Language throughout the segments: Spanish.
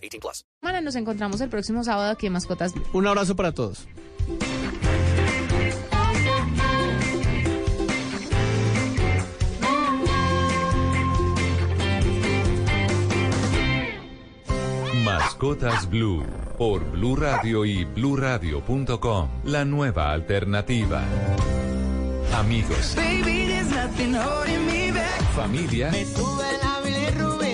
18 plus. Bueno, nos encontramos el próximo sábado aquí en Mascotas Blue. Un abrazo para todos. Mascotas Blue por Blue Radio y BlueRadio.com. La nueva alternativa. Amigos, familia,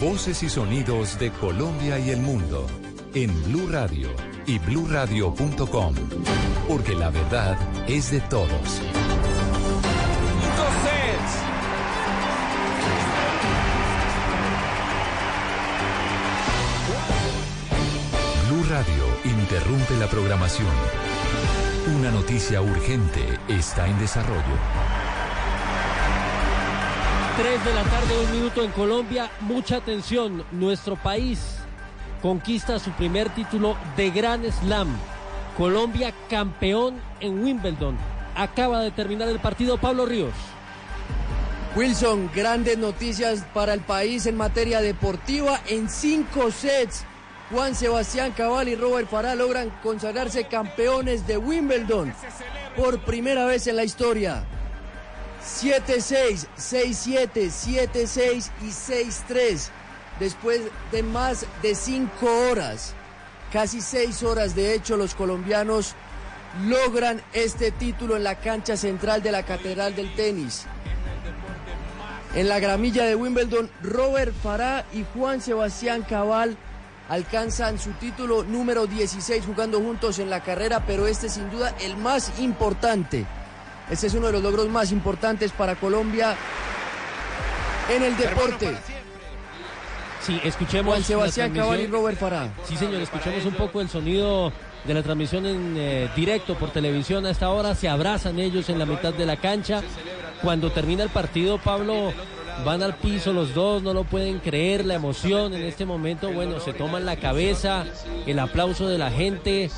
Voces y sonidos de Colombia y el mundo en Blue Radio y BlueRadio.com, porque la verdad es de todos. Blue Radio interrumpe la programación. Una noticia urgente está en desarrollo. 3 de la tarde, un minuto en Colombia. Mucha atención. Nuestro país conquista su primer título de Gran Slam. Colombia campeón en Wimbledon. Acaba de terminar el partido Pablo Ríos. Wilson, grandes noticias para el país en materia deportiva. En cinco sets, Juan Sebastián Cabal y Robert Farah logran consagrarse campeones de Wimbledon por primera vez en la historia. 7-6, 6-7, 7-6 y 6-3. Después de más de cinco horas, casi seis horas de hecho, los colombianos logran este título en la cancha central de la Catedral del Tenis. En la gramilla de Wimbledon, Robert Farah y Juan Sebastián Cabal alcanzan su título número 16 jugando juntos en la carrera, pero este sin duda el más importante. Este es uno de los logros más importantes para Colombia en el deporte. Sí, escuchemos. Juan Sebastián Cabal y. Robert Farah. Sí, señor, escuchemos un poco el sonido de la transmisión en eh, directo por televisión. A esta hora se abrazan ellos en la mitad de la cancha. Cuando termina el partido, Pablo, van al piso los dos, no lo pueden creer, la emoción en este momento, bueno, se toman la cabeza, el aplauso de la gente.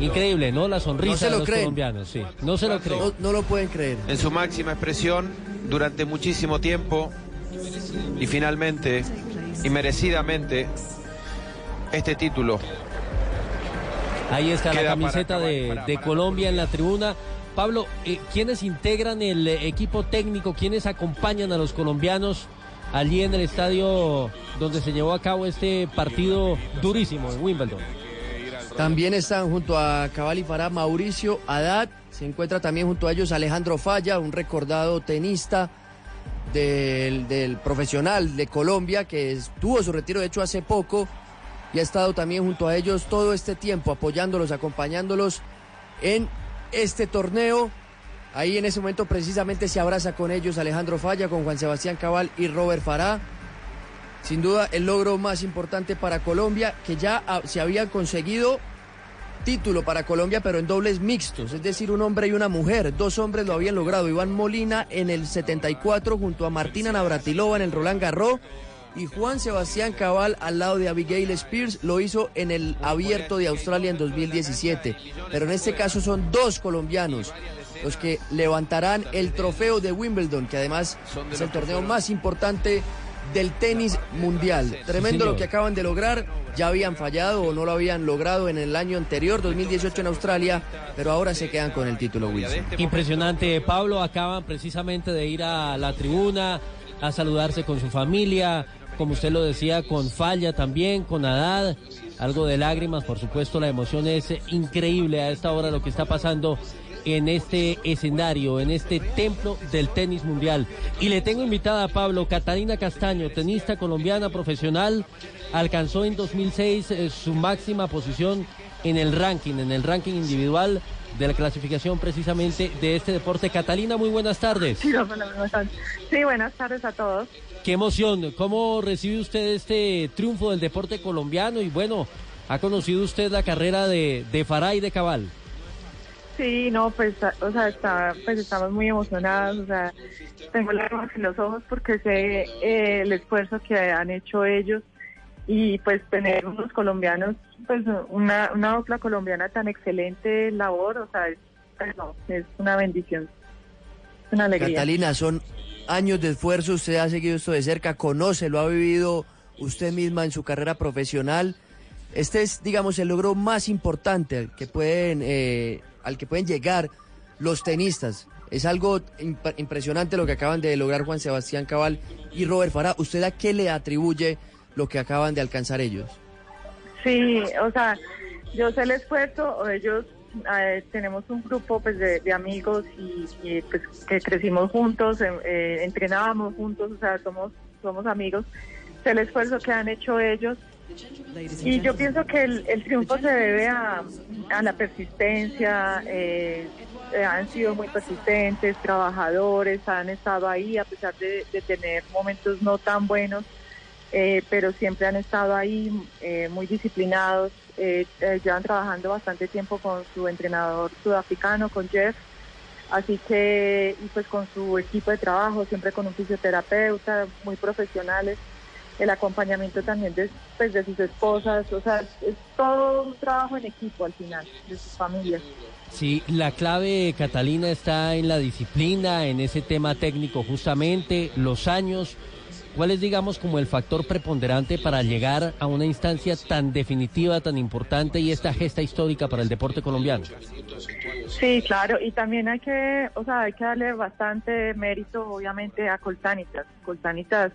Increíble, ¿no? La sonrisa No se de lo los creen. colombianos, sí. No se lo creen. No, no lo pueden creer. en su máxima expresión durante muchísimo tiempo y finalmente y merecidamente este título. Ahí está la Queda camiseta de, para- de para- Colombia en la tribuna. Pablo, eh, ¿quiénes integran el eh, equipo técnico? ¿Quiénes acompañan a los colombianos allí en el estadio donde se llevó a cabo este partido durísimo en Wimbledon? También están junto a Cabal y Farah Mauricio Haddad. Se encuentra también junto a ellos Alejandro Falla, un recordado tenista del, profesional de Colombia que tuvo su retiro de hecho hace poco y ha estado también junto a ellos todo este tiempo apoyándolos, acompañándolos en este torneo. Ahí en ese momento precisamente se abraza con ellos Alejandro Falla, con Juan Sebastián Cabal y Robert Farah. Sin duda el logro más importante para Colombia, que ya se había conseguido título para Colombia, pero en dobles mixtos, es decir, un hombre y una mujer. Dos hombres lo habían logrado. Iván Molina en el 74 junto a Martina Navratilova en el Roland Garros y Juan Sebastián Cabal al lado de Abigail Spears lo hizo en el abierto de Australia en 2017. Pero en este caso son dos colombianos los que levantarán el trofeo de Wimbledon, que además es el torneo más importante del tenis mundial. Tremendo lo que acaban de lograr. Ya habían fallado o no lo habían logrado en el año anterior, 2018 en Australia, pero ahora se quedan con el título Wilson. Impresionante, Pablo. Acaban precisamente de ir a la tribuna a saludarse con su familia, como usted lo decía, con Falla también, con Haddad, algo de lágrimas, por supuesto, la emoción es increíble a esta hora lo que está pasando en este escenario, en este templo del tenis mundial. Y le tengo invitada a Pablo Catalina Castaño, tenista colombiana profesional, alcanzó en 2006 eh, su máxima posición en el ranking, en el ranking individual de la clasificación precisamente de este deporte. Catalina, muy buenas tardes. Sí, buenas tardes a todos. Qué emoción, ¿cómo recibe usted este triunfo del deporte colombiano? Y bueno, ¿ha conocido usted la carrera de, de Farah y de Cabal? Sí, no, pues, o sea, está, pues estamos muy emocionados, o sea, tengo lágrimas en los ojos porque sé eh, el esfuerzo que han hecho ellos y pues tener unos colombianos, pues una, una dupla colombiana tan excelente labor, o sea, es, pues, no, es una bendición, es una alegría. Catalina, son años de esfuerzo, usted ha seguido esto de cerca, conoce, lo ha vivido usted misma en su carrera profesional. Este es, digamos, el logro más importante que pueden eh, al que pueden llegar los tenistas. Es algo impresionante lo que acaban de lograr Juan Sebastián Cabal y Robert Farah. ¿Usted a qué le atribuye lo que acaban de alcanzar ellos? Sí, o sea, yo sé el esfuerzo, ellos eh, tenemos un grupo pues de, amigos y, pues, que crecimos juntos, eh, eh, entrenábamos juntos, o sea, somos, somos amigos. Sé el esfuerzo que han hecho ellos y yo pienso que el, triunfo se debe a, la persistencia, eh, eh, han sido muy persistentes, trabajadores, han estado ahí a pesar de, tener momentos no tan buenos, eh, pero siempre han estado ahí muy disciplinados, llevan trabajando bastante tiempo con su entrenador sudafricano, con Jeff, así que, y pues con su equipo de trabajo, siempre con un fisioterapeuta, muy profesionales el acompañamiento también de, pues, de sus esposas, o sea, es todo un trabajo en equipo al final, de sus familias. Sí, la clave, Catalina, está en la disciplina, en ese tema técnico justamente, los años. ¿Cuál es, digamos, como el factor preponderante para llegar a una instancia tan definitiva, tan importante y esta gesta histórica para el deporte colombiano? Sí, claro, y también hay que, o sea, hay que darle bastante mérito, obviamente, a Coltanitas. Coltanitas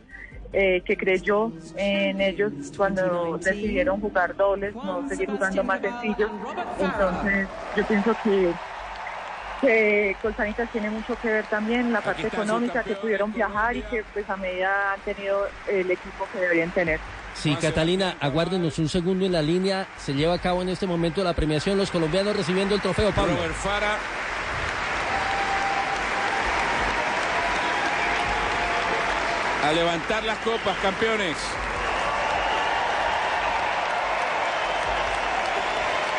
eh, que creyó en ellos cuando decidieron jugar dobles, no seguir jugando más sencillos. Entonces, yo pienso que que Colsanitas tiene mucho que ver también la parte económica, que pudieron viajar y que pues a medida han tenido el equipo que deberían tener. Sí, Catalina, aguárdenos un segundo en la línea. Se lleva a cabo en este momento la premiación, los colombianos recibiendo el trofeo, Pablo. A levantar las copas, campeones.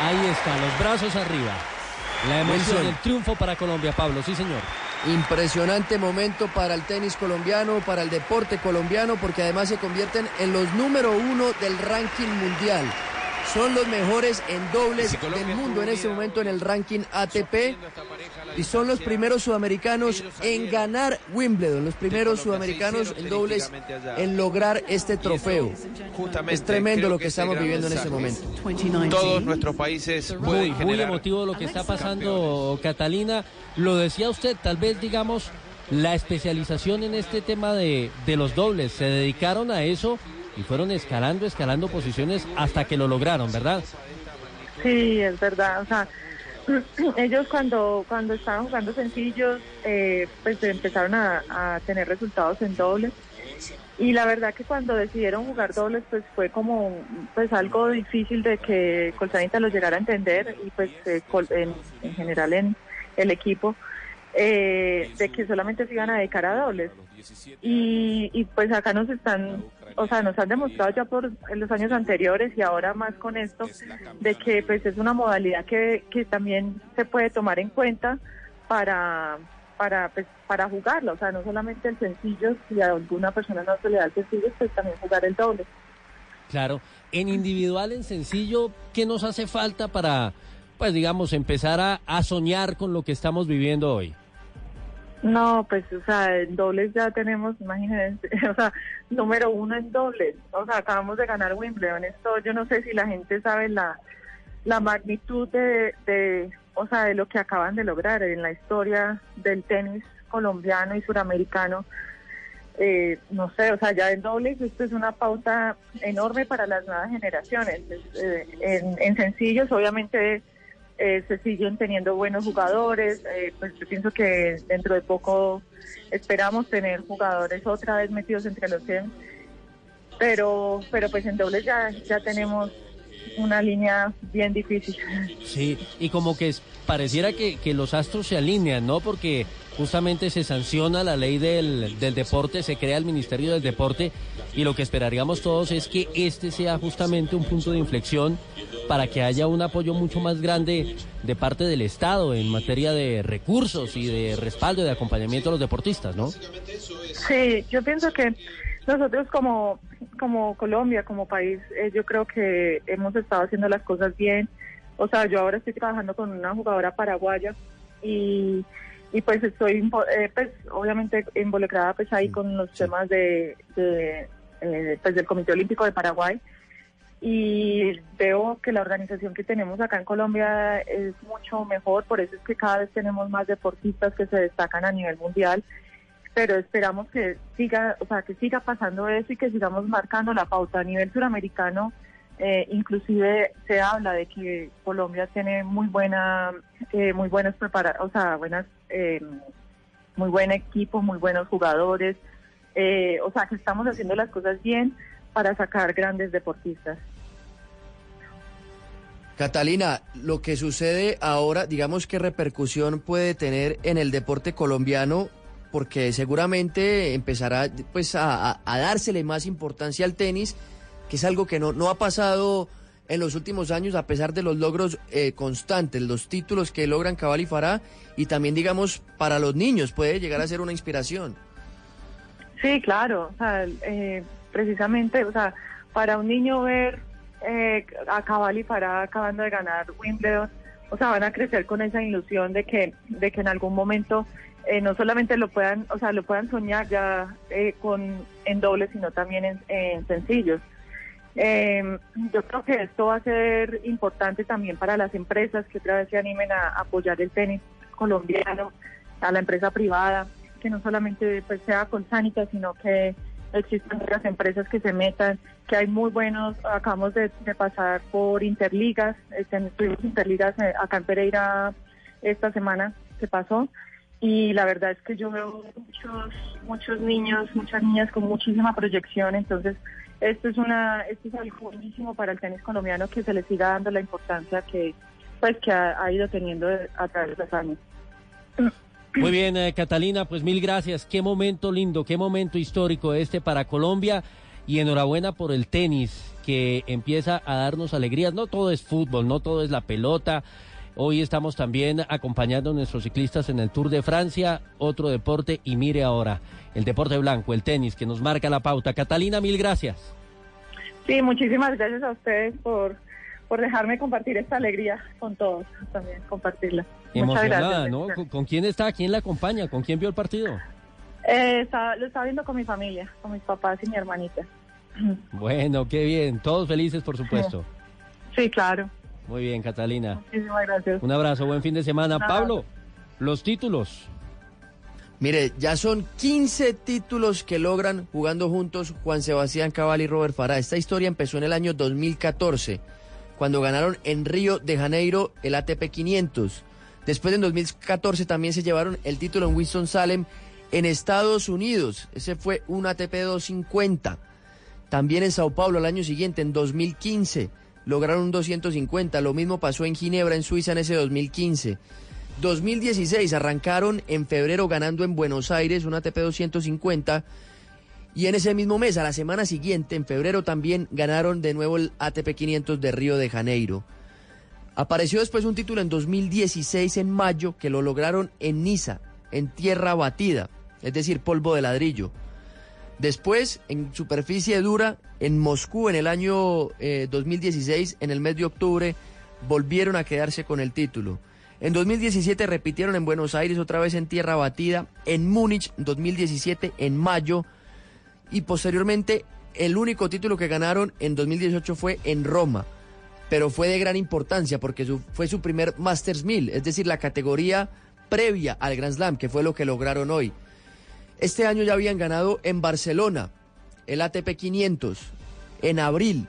Ahí está, los brazos arriba. La emoción del triunfo para Colombia, Pablo, sí señor. Impresionante momento para el tenis colombiano, para el deporte colombiano, porque además se convierten en los número uno del ranking mundial. Son los mejores en dobles del mundo en este momento en el ranking ATP y son los primeros sudamericanos en ganar Wimbledon, los primeros sudamericanos en dobles en lograr este trofeo. es tremendo lo que estamos viviendo en este momento. Todos nuestros países muy, muy emotivo lo que está pasando, Catalina. Lo decía usted, tal vez digamos la especialización en este tema de, de los dobles. Se dedicaron a eso y fueron escalando, escalando posiciones hasta que lo lograron, ¿verdad? Sí, es verdad. O sea, ellos cuando cuando estaban jugando sencillos, eh, pues empezaron a, tener resultados en dobles. Y la verdad que cuando decidieron jugar dobles, pues fue como pues algo difícil de que Colsanita los llegara a entender y pues eh, en, en, general en el equipo. Eh, de que solamente se iban a dedicar a dobles. Y, y pues acá nos están o sea, nos han demostrado ya por los años anteriores y ahora más con esto, de que pues es una modalidad que, que también se puede tomar en cuenta para, para pues, para jugarla, o sea, no solamente el sencillo, si a alguna persona no se le da el sencillo, pues también jugar el doble. Claro, en individual, en sencillo, ¿qué nos hace falta para, pues digamos, empezar a, a soñar con lo que estamos viviendo hoy? No, pues, o sea, en dobles ya tenemos, imagínense, o sea, número uno en dobles. O sea, acabamos de ganar Wimbledon. Esto, yo no sé si la gente sabe la, la magnitud de, de, o sea, de lo que acaban de lograr en la historia del tenis colombiano y suramericano. Eh, no sé, o sea, ya en dobles esto es una pauta enorme para las nuevas generaciones. Eh, en, en sencillos, obviamente eh, se siguen teniendo buenos jugadores. Eh, pues yo pienso que dentro de poco esperamos tener jugadores otra vez metidos entre los 100. Pero, pero pues en dobles ya, ya tenemos una línea bien difícil. Sí, y como que pareciera que, que los astros se alinean, ¿no? Porque justamente se sanciona la ley del, del deporte, se crea el Ministerio del Deporte y lo que esperaríamos todos es que este sea justamente un punto de inflexión para que haya un apoyo mucho más grande de parte del Estado en materia de recursos y de respaldo y de acompañamiento a los deportistas, ¿no? Sí, yo pienso que nosotros como, como Colombia, como país, eh, yo creo que hemos estado haciendo las cosas bien. O sea, yo ahora estoy trabajando con una jugadora paraguaya y, y pues estoy, eh, pues obviamente involucrada pues ahí con los temas de, de, eh, pues del Comité Olímpico de Paraguay y veo que la organización que tenemos acá en Colombia es mucho mejor, por eso es que cada vez tenemos más deportistas que se destacan a nivel mundial pero esperamos que siga, o sea, que siga pasando eso y que sigamos marcando la pauta a nivel suramericano. Eh, inclusive se habla de que Colombia tiene muy buena, eh, muy buenas prepara, o sea, buenas, eh, muy buen equipo, muy buenos jugadores. Eh, o sea, que estamos haciendo las cosas bien para sacar grandes deportistas. Catalina, lo que sucede ahora, digamos, ¿qué repercusión puede tener en el deporte colombiano? Porque seguramente empezará pues a, a- a dársele más importancia al tenis, que es algo que no, no ha pasado en los últimos años, a pesar de los logros eh, constantes, los títulos que logran Cabal y Farah, y también, digamos, para los niños puede llegar a ser una inspiración. Sí, claro, o sea, eh, precisamente, o sea, para un niño ver eh, a Cabal y Farah acabando de ganar Wimbledon, o sea, van a crecer con esa ilusión de que, de que en algún momento eh, no solamente lo puedan, o sea, lo puedan soñar ya eh, con en doble, sino también en, en sencillos. Eh, yo creo que esto va a ser importante también para las empresas que otra vez se animen a apoyar el tenis colombiano, a la empresa privada, que no solamente pues, sea con Sanita, sino que existan otras empresas que se metan, que hay muy buenos, acabamos de, de pasar por Interligas, este, tuvimos Interligas eh, acá en Pereira esta semana que pasó, y la verdad es que yo veo muchos, muchos niños, muchas niñas con muchísima proyección, entonces esto es una, esto es algo buenísimo para el tenis colombiano que se le siga dando la importancia que pues que ha, ido teniendo a través de los años. Muy bien, eh, Catalina, pues mil gracias. Qué momento lindo, qué momento histórico este para Colombia y enhorabuena por el tenis que empieza a darnos alegrías. No todo es fútbol, no todo es la pelota. Hoy estamos también acompañando a nuestros ciclistas en el Tour de Francia, otro deporte y mire ahora, el deporte blanco, el tenis que nos marca la pauta. Catalina, mil gracias. Sí, muchísimas gracias a ustedes por, por dejarme compartir esta alegría con todos, también compartirla. Muchas Emocionada, gracias. ¿no? ¿Con, con quién está? ¿Quién la acompaña? ¿Con quién vio el partido? Eh, estaba- lo estaba viendo con mi familia, con mis papás y mi hermanita. Bueno, qué bien. Todos felices, por supuesto. Sí, claro. Muy bien, Catalina. Muchísimas gracias. Un abrazo, buen fin de semana. Nada. Pablo, los títulos. Mire, ya son 15 títulos que logran jugando juntos Juan Sebastián Cabal y Robert Farah. Esta historia empezó en el año 2014, cuando ganaron en Río de Janeiro el ATP 500. Después en 2014 también se llevaron el título en Winston-Salem en Estados Unidos. Ese fue un ATP 250. También en Sao Paulo al año siguiente, en 2015, lograron un 250. Lo mismo pasó en Ginebra, en Suiza, en ese 2015. 2016 arrancaron en febrero ganando en Buenos Aires un ATP 250 y en ese mismo mes, a la semana siguiente, en febrero también ganaron de nuevo el ATP 500 de Río de Janeiro. Apareció después un título en 2016 en mayo que lo lograron en Niza, en tierra batida, es decir, polvo de ladrillo. Después, en superficie dura, en Moscú en el año eh, 2016, en el mes de octubre, volvieron a quedarse con el título. En 2017 repitieron en Buenos Aires otra vez en tierra batida, en Múnich 2017 en mayo y posteriormente el único título que ganaron en 2018 fue en Roma, pero fue de gran importancia porque su- fue su primer Masters 1000, es decir, la categoría previa al Grand Slam, que fue lo que lograron hoy. Este año ya habían ganado en Barcelona el ATP 500, en abril.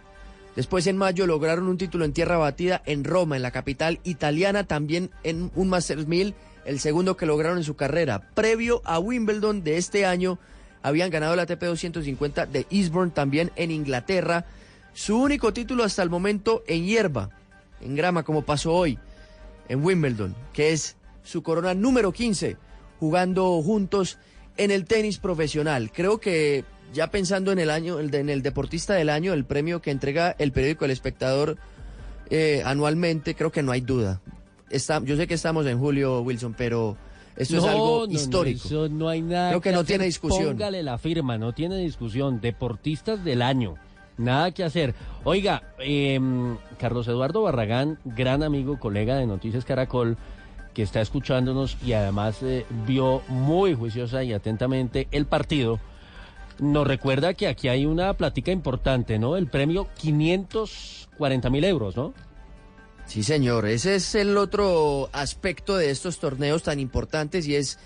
Después en mayo lograron un título en tierra batida en Roma, en la capital italiana, también en un Masters 1000, el segundo que lograron en su carrera. Previo a Wimbledon de este año, habían ganado el ATP 250 de Eastbourne, también en Inglaterra. Su único título hasta el momento en hierba, en grama, como pasó hoy en Wimbledon, que es su corona número 15, jugando juntos en el tenis profesional. Creo que ya pensando en el año, en el deportista del año, el premio que entrega el periódico El Espectador eh, anualmente, creo que no hay duda. Está, yo sé que estamos en julio, Wilson, pero esto es algo no, no, histórico. eso no hay nada. Creo que no tiene discusión. Póngale la firma, no tiene discusión. Deportistas del año. Nada que hacer. Oiga, em, Carlos Eduardo Barragán, gran amigo, colega de Noticias Caracol, que está escuchándonos y además eh, vio muy juiciosa y atentamente el partido, nos recuerda que aquí hay una plática importante, ¿no? El premio 540 mil euros, ¿no? Sí, señor. Ese es el otro aspecto de estos torneos tan importantes y es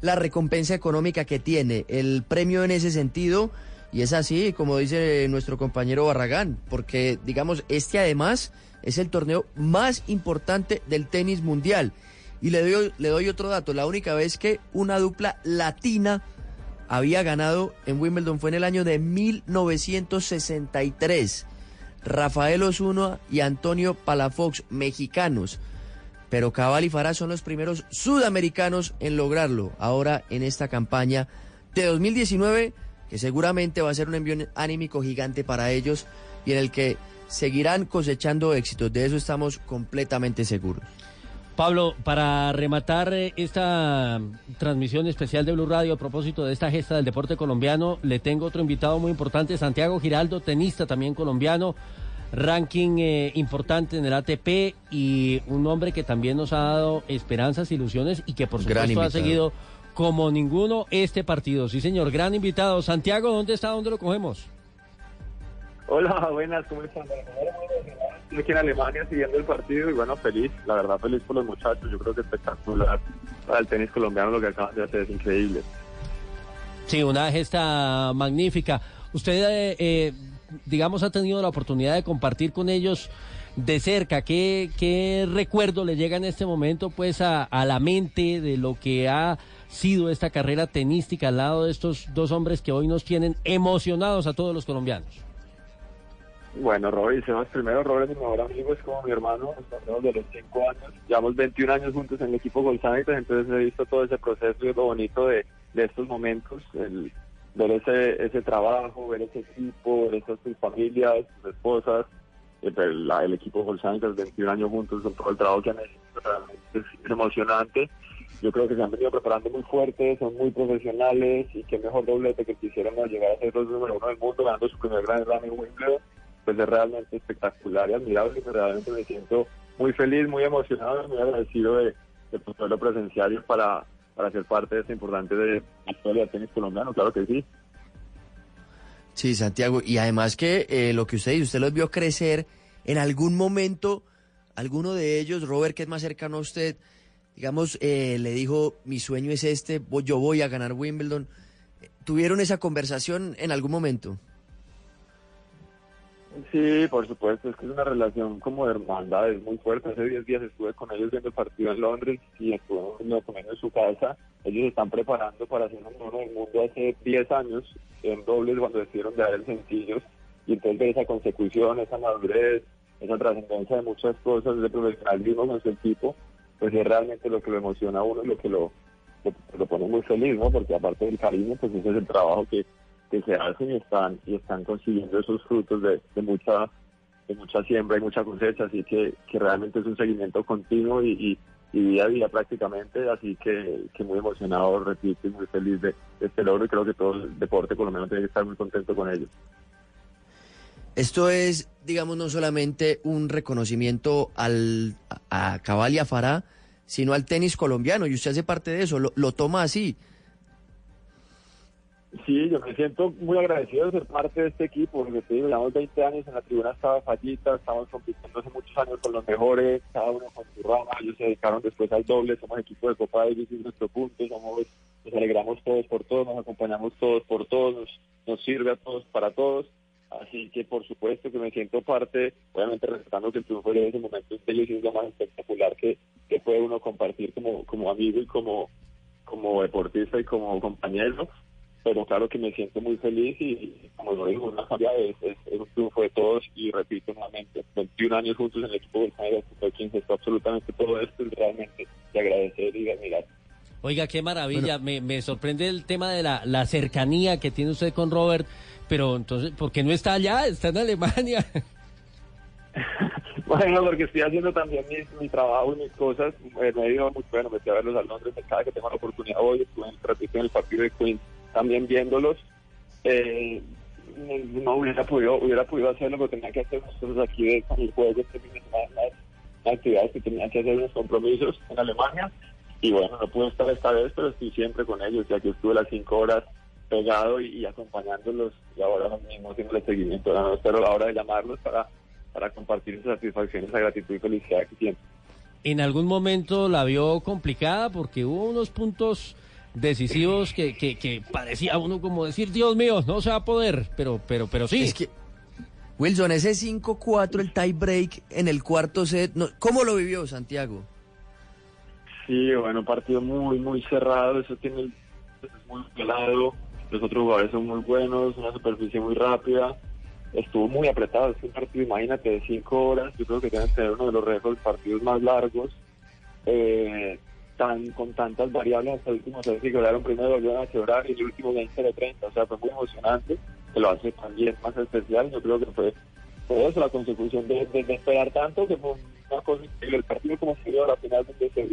la recompensa económica que tiene el premio en ese sentido. Y es así, como dice nuestro compañero Barragán, porque, digamos, este además es el torneo más importante del tenis mundial. Y le doy, otro dato, la única vez que una dupla latina había ganado en Wimbledon fue en el año de 1963. Rafael Osuna y Antonio Palafox, mexicanos. Pero Cabal y Farah son los primeros sudamericanos en lograrlo. Ahora en esta campaña de 2019, que seguramente va a ser un envío anímico gigante para ellos y en el que seguirán cosechando éxitos. De eso estamos completamente seguros. Pablo, para rematar eh, esta transmisión especial de Blue Radio a propósito de esta gesta del deporte colombiano, le tengo otro invitado muy importante, Santiago Giraldo, tenista también colombiano, ranking eh, importante en el ATP y un hombre que también nos ha dado esperanzas, ilusiones y que por supuesto ha seguido como ninguno este partido. Sí, señor, gran invitado. Santiago, ¿dónde está? ¿Dónde lo cogemos? Hola, buenas, ¿cómo están? Aquí en Alemania siguiendo el partido y bueno, feliz, la verdad feliz por los muchachos, yo creo que espectacular para el tenis colombiano lo que acaban de hacer es increíble. Sí, una gesta magnífica. Usted, eh, eh, digamos, ha tenido la oportunidad de compartir con ellos de cerca. ¿Qué, qué recuerdo le llega en este momento, pues, a, a la mente de lo que ha sido esta carrera tenística al lado de estos dos hombres que hoy nos tienen emocionados a todos los colombianos? Bueno, Robert Sebas, primero Robert es mi mejor amigo, es como mi hermano, nos conocemos de los 5 años, llevamos 21 años juntos en el equipo Golsánitas, entonces he visto todo ese proceso y lo bonito de, de estos momentos, el, ver ese, ese trabajo, ver ese equipo, ver esas sus familias, sus esposas, eh, pero la- el equipo Golsánitas, 21 años juntos, todo el trabajo que han hecho, realmente es, emocionante. Yo creo que se han venido preparando muy fuerte, son muy profesionales y qué mejor doblete que quisieran llegar a ser los número uno del mundo, ganando su primer gran Slam en Wimbledon pues es realmente espectacular y admirable y realmente me siento muy feliz, muy emocionado muy agradecido de, de poderlo presenciar y para, para ser parte de esta importante de tenis colombiano, claro que sí. Sí, Santiago. Y además que eh, lo que usted dice, usted los vio crecer en algún momento, alguno de ellos, Robert, que es más cercano a usted, digamos, eh, le dijo, mi sueño es este, yo voy a ganar Wimbledon. ¿Tuvieron esa conversación en algún momento? Sí, por supuesto, es que es una relación como de hermandad, es muy fuerte. Hace 10 días estuve con ellos viendo el partido en Londres y estuve en su casa. Ellos están preparando para número uno del mundo hace 10 años en dobles cuando decidieron de dar el sencillos. Y entonces ver esa consecución, esa madurez, esa trascendencia de muchas cosas, de profesionalismo con su equipo, pues es realmente lo que lo emociona a uno y lo que lo, lo, lo pone muy feliz, ¿no? Porque aparte del cariño, pues ese es el trabajo que que se hacen y están y están consiguiendo esos frutos de, de mucha de mucha siembra y mucha cosecha. Así que, que realmente es un seguimiento continuo y, y, y día a día prácticamente, así que, muy emocionado, repito, y muy feliz de, este logro. Y creo que todo el deporte colombiano tiene que estar muy contento con ello. Esto es, digamos, no solamente un reconocimiento al, a Cabal y a Farah, sino al tenis colombiano, y usted hace parte de eso, lo, lo toma así. Sí, yo me siento muy agradecido de ser parte de este equipo, porque te digo, llevamos 20 años en la tribuna estaba fallita, estamos compitiendo hace muchos años con los mejores, cada uno con su rama, ellos se dedicaron después al doble, somos equipo de Copa Davis y nuestro punto, somos, nos alegramos todos por todos, nos acompañamos todos por todos, nos, nos sirve a todos para todos, así que por supuesto que me siento parte, obviamente respetando que el triunfo de ese momento de ellos es lo más espectacular que, que puede uno compartir como, como amigo y como, como deportista y como compañero, pero claro que me siento muy feliz y como lo digo, una familia es, es, es, un triunfo de todos y repito nuevamente, 21 años juntos en el equipo del fue quien gestó absolutamente todo esto y realmente de agradecer y de admirar. Oiga, qué maravilla, me, me, sorprende el tema de la, la, cercanía que tiene usted con Robert, pero entonces, ¿por qué no está allá? Está en Alemania. bueno, porque estoy haciendo también mi, mi trabajo y mis cosas, eh, me he ido muy bueno, me fui a verlos a Londres, cada que tengo la oportunidad hoy, estuve en el, en el partido de Queens también viéndolos. Eh, no hubiera podido, hubiera podido hacerlo, pero tenía que hacer cosas aquí de, con el juego, este las actividades que tenía que hacer, unos compromisos en Alemania. Y bueno, no pude estar esta vez, pero estoy siempre con ellos, ya que estuve las cinco horas pegado y, y acompañándolos y ahora mismo haciendo el seguimiento. No espero la hora de llamarlos para, para compartir esa satisfacción, esa gratitud y felicidad que siento. ¿En algún momento la vio complicada? Porque hubo unos puntos decisivos que, que, que parecía uno como decir, Dios mío, no se va a poder, pero, pero, pero sí. Es que, Wilson, ese 5-4, el tie break en el cuarto set, no, ¿cómo lo vivió Santiago? Sí, bueno, partido muy, muy cerrado, eso tiene el, es muy pelado, los otros jugadores son muy buenos, una superficie muy rápida, estuvo muy apretado, es un partido, imagínate, de 5 horas, yo creo que deben tener uno de los récords partidos más largos, eh, tan con tantas variables hasta el último set que quedaron primero volvieron a quebrar y el último 20 de 30 o sea fue muy emocionante que lo hace también más especial yo creo que fue todo eso la consecución de, de, esperar tanto que fue una cosa el partido como se dio a la final donde se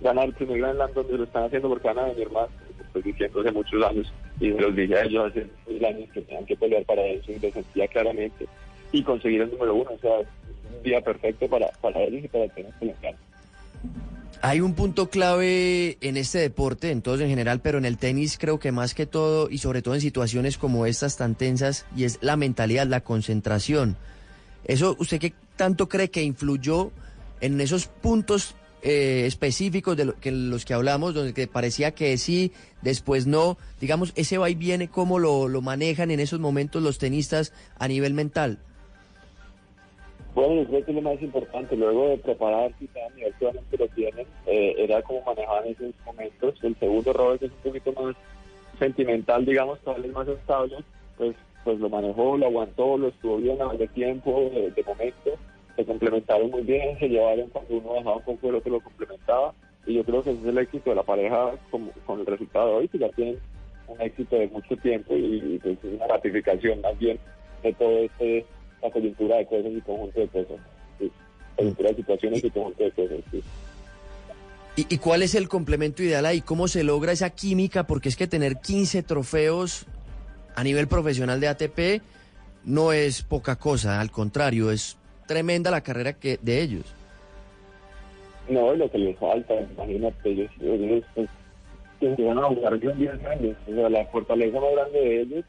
ganar el primer Grand Slam donde lo están haciendo porque van a venir más estoy diciendo hace muchos años y los dije a ellos hace mil años que tenían que pelear para eso y lo sentía claramente y conseguir el número uno o sea un día perfecto para, para ellos y para el tenis colombiano hay un punto clave en este deporte, en todos en general, pero en el tenis creo que más que todo y sobre todo en situaciones como estas tan tensas y es la mentalidad, la concentración. ¿Eso usted qué tanto cree que influyó en esos puntos eh, específicos de lo, que, los que hablamos, donde que parecía que sí, después no? Digamos, ese va y viene, ¿cómo lo, lo manejan en esos momentos los tenistas a nivel mental? Bueno, yo creo que lo más importante, luego de prepararse y cada nivel que lo tienen, eh, era como manejar esos momentos. El segundo Robert es un poquito más sentimental, digamos, tal vez más estable, pues pues lo manejó, lo aguantó, lo estuvo bien a de tiempo, de, de, momento, se complementaron muy bien, se llevaron cuando uno bajaba un poco el otro lo complementaba, y yo creo que ese es el éxito de la pareja con, con el resultado de hoy, que ya tienen un éxito de mucho tiempo y, pues, es una ratificación más de todo este la coyuntura de cosas y conjunto de cosas. Sí. Coyuntura de situaciones y conjunto de cosas, sí. ¿Y, ¿Y, cuál es el complemento ideal ahí? ¿Cómo se logra esa química? Porque es que tener 15 trofeos a nivel profesional de ATP no es poca cosa, al contrario, es tremenda la carrera que de ellos. No, lo que les falta, imagínate, ellos, ellos pues, que van a jugar 10 años, o sea, la fortaleza más grande de ellos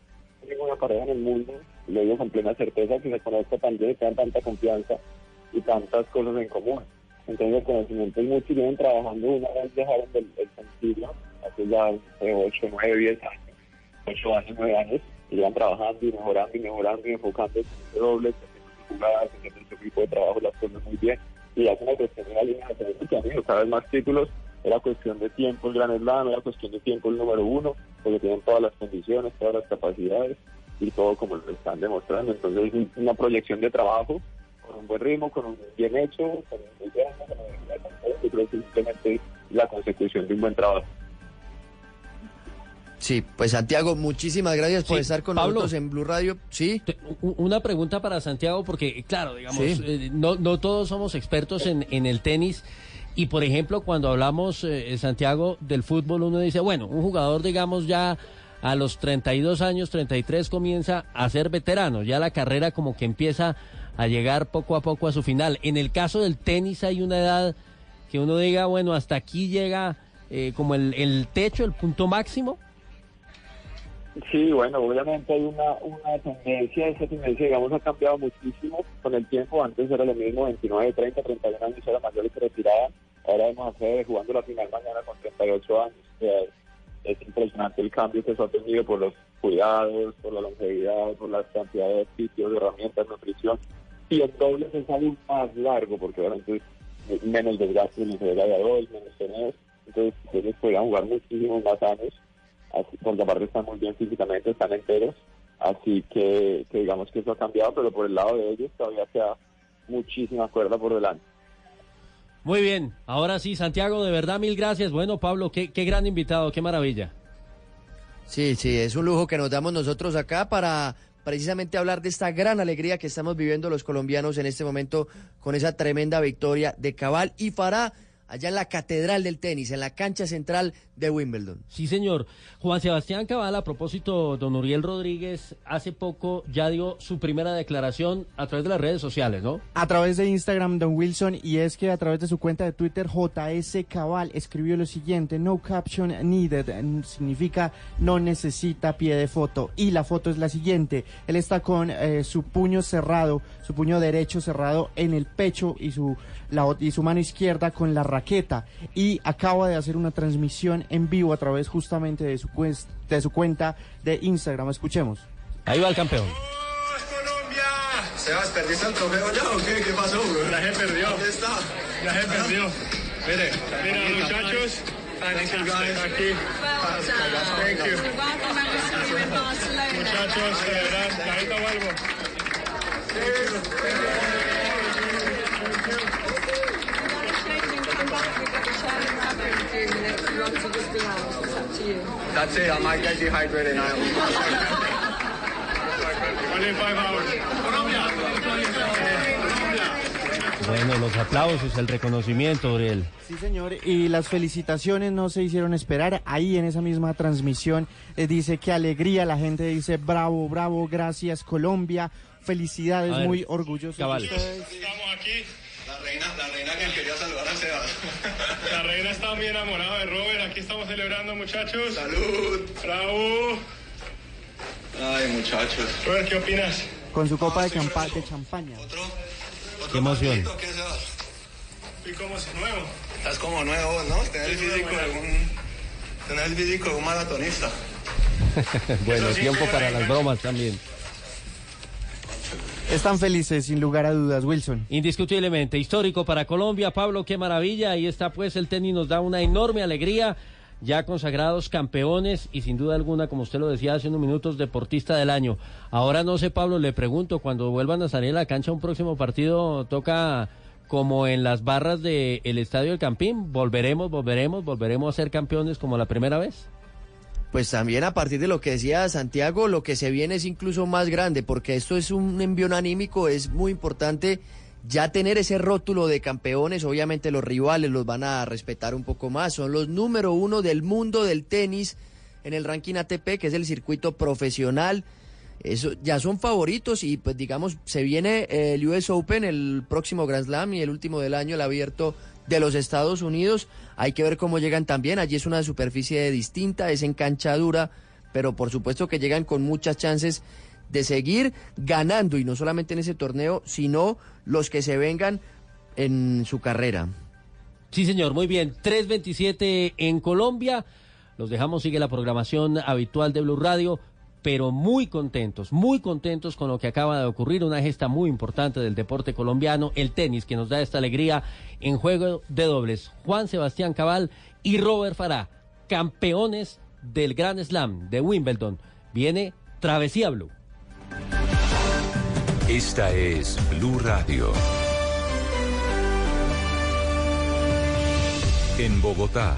es una pareja en el mundo lo digo con plena certeza, que se conozca también, que dan tanta confianza y tantas cosas en común. Entonces el conocimiento es mucho y vienen trabajando una vez dejaron el, el sencillo, hace ya 8, 9, 10 años, 8 años, 9 años, y trabajando y mejorando y mejorando y enfocando en el doble, en jugadas, en su equipo de trabajo, las cosas muy bien. Y hace una cuestión de la línea de amigos, cada vez más títulos, era cuestión de tiempo el Gran Slam, era cuestión de tiempo el número uno, porque tienen todas las condiciones, todas las capacidades y todo como lo están demostrando. Entonces es una proyección de trabajo con un buen ritmo, con un bien hecho, con un muy bien, yo creo que simplemente la consecución de un buen trabajo. Sí, pues Santiago, muchísimas gracias por Sí, estar con Pablo. nosotros en Blue Radio. Sí. Una pregunta para Santiago, porque claro, digamos, Sí. eh, no, no todos somos expertos en, en el tenis Y por ejemplo, cuando hablamos, eh, Santiago, del fútbol, uno dice, bueno, un jugador, digamos, ya a los 32 años, 33, comienza a ser veterano. Ya la carrera como que empieza a llegar poco a poco a su final. En el caso del tenis hay una edad que uno diga, bueno, hasta aquí llega eh, como el, el techo, el punto máximo. Sí, bueno, obviamente hay una, una tendencia, esa tendencia, digamos, ha cambiado muchísimo con el tiempo. Antes era lo mismo, 29, 30, 31 años era mayor y se retiraban. Ahora vemos a Federer jugando la final mañana con 38 años. Es impresionante el cambio que se ha tenido por los cuidados, por la longevidad, por la cantidad de sitios, de herramientas, nutrición. Y el doble es aún más largo, porque obviamente es menos desgaste en el de dos, menos tener. Entonces, ellos podrían jugar muchísimos más años así, porque aparte están muy bien físicamente, están enteros, así que, que digamos que eso ha cambiado, pero por el lado de ellos todavía queda muchísima cuerda por delante. Muy bien, ahora sí, Santiago, de verdad mil gracias. Bueno, Pablo, qué, qué gran invitado, qué maravilla. Sí, sí, es un lujo que nos damos nosotros acá para precisamente hablar de esta gran alegría que estamos viviendo los colombianos en este momento con esa tremenda victoria de Cabal y Farah allá en la Catedral del Tenis, en la cancha central de Wimbledon. Sí, señor. Juan Sebastián Cabal, a propósito, don Uriel Rodríguez, hace poco ya dio su primera declaración a través de las redes sociales, ¿no? A través de Instagram, don Wilson, y es que a través de su cuenta de Twitter, JS Cabal escribió lo siguiente, no caption needed, significa no necesita pie de foto. Y la foto es la siguiente, él está con eh, su puño cerrado, su puño derecho cerrado en el pecho y su, la, y su mano izquierda con la raqueta. Y acaba de hacer una transmisión en vivo a través justamente de su, de su cuenta de Instagram. Escuchemos. Ahí va el campeón. Sebas, ¿perdiste el trofeo ya o qué? ¿Qué pasó, bro? La gente perdió. ¿Dónde está? La gente perdió. Mire, Mira, muchachos. Thank you, you. That's it. I might get dehydrated now. Only five hours. Bueno, los aplausos, el reconocimiento, Uriel. Sí, señor, y las felicitaciones no se hicieron esperar. Ahí en esa misma transmisión eh, dice que alegría, la gente dice bravo, bravo, gracias Colombia, felicidades, ver, muy orgullosos. de cabal. ustedes. Estamos aquí. La reina, la reina que quería saludar a Sebas. La reina está muy enamorada de Robert. Aquí estamos celebrando, muchachos. Salud. Bravo. Ay, muchachos. Robert, ¿qué opinas? Con su copa de, campa- de champaña. ¿Otro? ¿Otro Qué emoción. ¿Qué, Sebas? Estoy como si nuevo. Estás como nuevo, ¿no? Tener el físico de un... Tener el físico de un maratonista. bueno, sí, tiempo para las bromas también. Están felices, sin lugar a dudas, Wilson. Indiscutiblemente, histórico para Colombia, Pablo, qué maravilla. Ahí está, pues, el tenis nos da una enorme alegría. Ya consagrados campeones y sin duda alguna, como usted lo decía hace unos minutos, deportista del año. Ahora no sé, Pablo, le pregunto, cuando vuelvan a salir a la cancha un próximo partido, toca como en las barras del Estadio del Campín, volveremos, volveremos, volveremos a ser campeones como la primera vez. Pues también a partir de lo que decía Santiago, lo que se viene es incluso más grande, porque esto es un envión anímico, es muy importante ya tener ese rótulo de campeones, obviamente los rivales los van a respetar un poco más, son los número uno del mundo del tenis en el ranking ATP, que es el circuito profesional, eso ya son favoritos y pues digamos se viene el US Open, el próximo Grand Slam y el último del año, el abierto de los Estados Unidos. Hay que ver cómo llegan también. Allí es una superficie distinta, es en cancha dura, pero por supuesto que llegan con muchas chances de seguir ganando y no solamente en ese torneo, sino los que se vengan en su carrera. Sí, señor, muy bien. 3.27 en Colombia. Los dejamos, sigue la programación habitual de Blue Radio, pero muy contentos, muy contentos con lo que acaba de ocurrir. Una gesta muy importante del deporte colombiano, el tenis, que nos da esta alegría en juego de dobles. Juan Sebastián Cabal y Robert Farah, campeones del Grand Slam de Wimbledon. Viene Travesía Blue. Esta es Blue Radio. En Bogotá,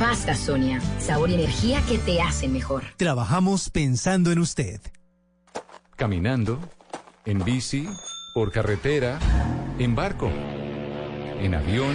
Pasta Sonia, sabor y energía que te hacen mejor. Trabajamos pensando en usted. Caminando, en bici, por carretera, en barco, en avión.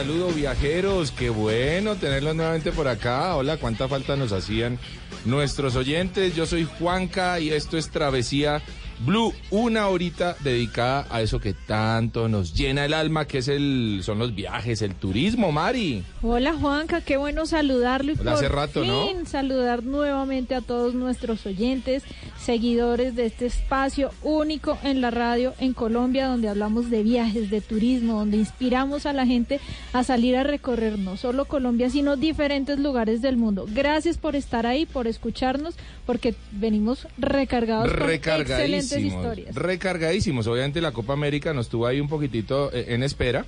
Saludo viajeros, qué bueno tenerlos nuevamente por acá. Hola, cuánta falta nos hacían nuestros oyentes. Yo soy Juanca y esto es Travesía Blue, una horita dedicada a eso que tanto nos llena el alma, que es el, son los viajes, el turismo, Mari. Hola Juanca, qué bueno saludarlo y Hola, hace por rato, ¿no? fin saludar nuevamente a todos nuestros oyentes, seguidores de este espacio único en la radio en Colombia, donde hablamos de viajes, de turismo, donde inspiramos a la gente a salir a recorrer no solo Colombia, sino diferentes lugares del mundo. Gracias por estar ahí, por escucharnos, porque venimos recargados con excelentes historias. Recargadísimos. Obviamente la Copa América nos tuvo ahí un poquitito eh, en espera.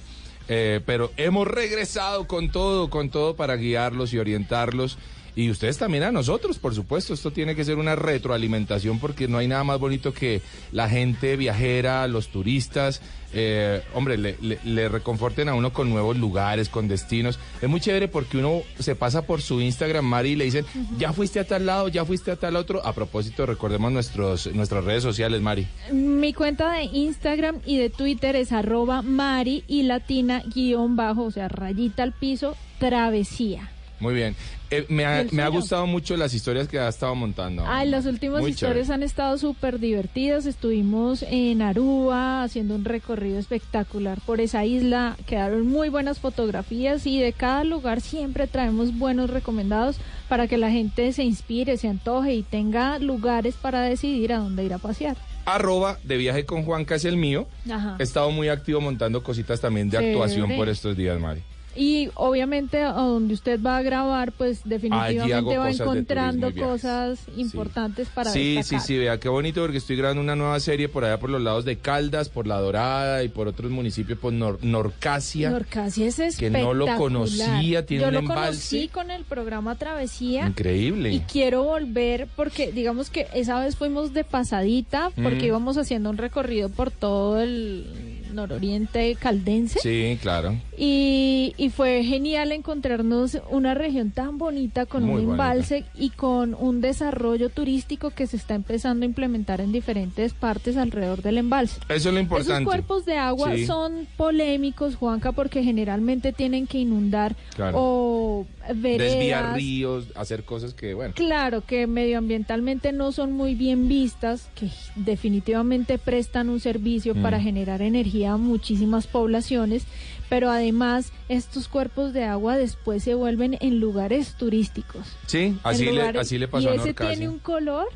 eh, pero hemos regresado con todo, con todo para guiarlos y orientarlos Y ustedes también a nosotros, por supuesto. Esto tiene que ser una retroalimentación porque no hay nada más bonito que la gente viajera, los turistas, eh, hombre, le, le- le reconforten a uno con nuevos lugares, con destinos. Es muy chévere porque uno se pasa por su Instagram, Mari, y le dicen, ya fuiste a tal lado, ya fuiste a tal otro. A propósito, recordemos nuestros, nuestras redes sociales, Mari. Mi cuenta de Instagram y de Twitter es arroba Mari y latina guion bajo, o sea, rayita al piso, travesía. Muy bien. Eh, me, ¿Y ha, me gustado mucho las historias que ha estado montando. Ay, las últimas historias chévere. han estado súper divertidas. Estuvimos en Aruba haciendo un recorrido espectacular por esa isla. Quedaron muy buenas fotografías y de cada lugar siempre traemos buenos recomendados para que la gente se inspire, se antoje y tenga lugares para decidir a dónde ir a pasear. Arroba de viaje con Juanca es el mío. Ajá. He estado muy activo montando cositas también de Chévere. actuación por estos días, Mari. Y obviamente a donde usted va a grabar, pues definitivamente va de encontrando cosas importantes para Sí, destacar. sí, sí, vea qué bonito porque estoy grabando una nueva serie por allá por los lados de Caldas, por La Dorada y por otros municipios, por Nor- Norcasia. Norcasia es que espectacular. no lo conocía, tiene Yo un lo embalse. conocí con el programa Travesía. Increíble. Y quiero volver porque digamos que esa vez fuimos de pasadita porque Mm. íbamos haciendo un recorrido por todo el nororiente caldense. Sí, claro. Y, y fue genial encontrarnos una región tan bonita con Muy un bonita. embalse y con un desarrollo turístico que se está empezando a implementar en diferentes partes alrededor del embalse. Eso es lo importante. Esos cuerpos de agua Sí. son polémicos, Juanca, porque generalmente tienen que inundar Claro. o veredas. Desviar ríos, hacer cosas que, bueno. Claro, que medioambientalmente no son muy bien vistas, que definitivamente prestan un servicio Mm. para generar energía a muchísimas poblaciones, pero además estos cuerpos de agua después se vuelven en lugares turísticos. Sí, así, En le, lugares- así le pasó y a ese tiene un color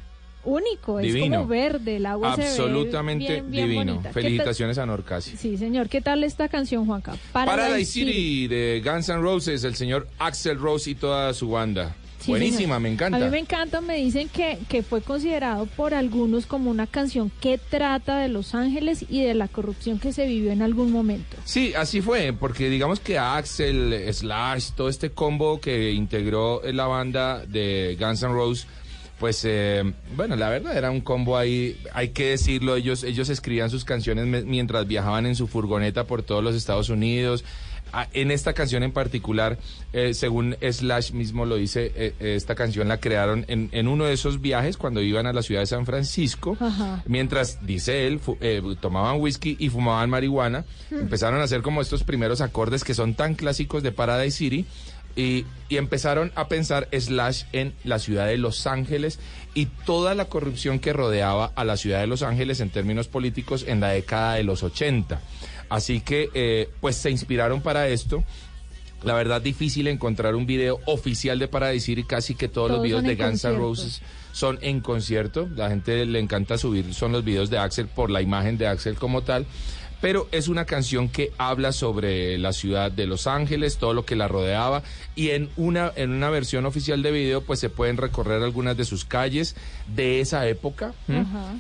único, es Divino. como verde, el agua se ve Absolutamente bien, bien divino. bonita. ¿Qué tal- Felicitaciones a Norcasia. Sí, señor. ¿Qué tal esta canción, Juanca? Paradise City de Guns N' Roses, el señor Axel Rose y toda su banda. Sí, Buenísima, señor. me encanta. A mí me encanta, me dicen que, que fue considerado por algunos como una canción que trata de Los Ángeles y de la corrupción que se vivió en algún momento. Sí, así fue, porque digamos que Axel, Slash, todo este combo que integró la banda de Guns N' Roses, pues eh, bueno, la verdad era un combo ahí, hay que decirlo, ellos, ellos escribían sus canciones mientras viajaban en su furgoneta por todos los Estados Unidos. Ah, En esta canción en particular, eh, según Slash mismo lo dice, eh, eh, esta canción la crearon en, en uno de esos viajes cuando iban a la ciudad de San Francisco. Ajá. Mientras, dice él, eh, tomaban whisky y fumaban marihuana, Hmm. empezaron a hacer como estos primeros acordes que son tan clásicos de Paradise City y, y empezaron a pensar Slash en la ciudad de Los Ángeles y toda la corrupción que rodeaba a la ciudad de Los Ángeles en términos políticos en la década de los 80. Así que, eh, pues se inspiraron para esto. La verdad, difícil encontrar un video oficial de Paradise City, casi que todos, los Todos videos son de Guns N'. Roses son en concierto. La gente le encanta subir, son los videos de Axel por la imagen de Axel como tal. Pero es una canción que habla sobre la ciudad de Los Ángeles, todo lo que la rodeaba. Y en una, en una versión oficial de video, pues se pueden recorrer algunas de sus calles de esa época.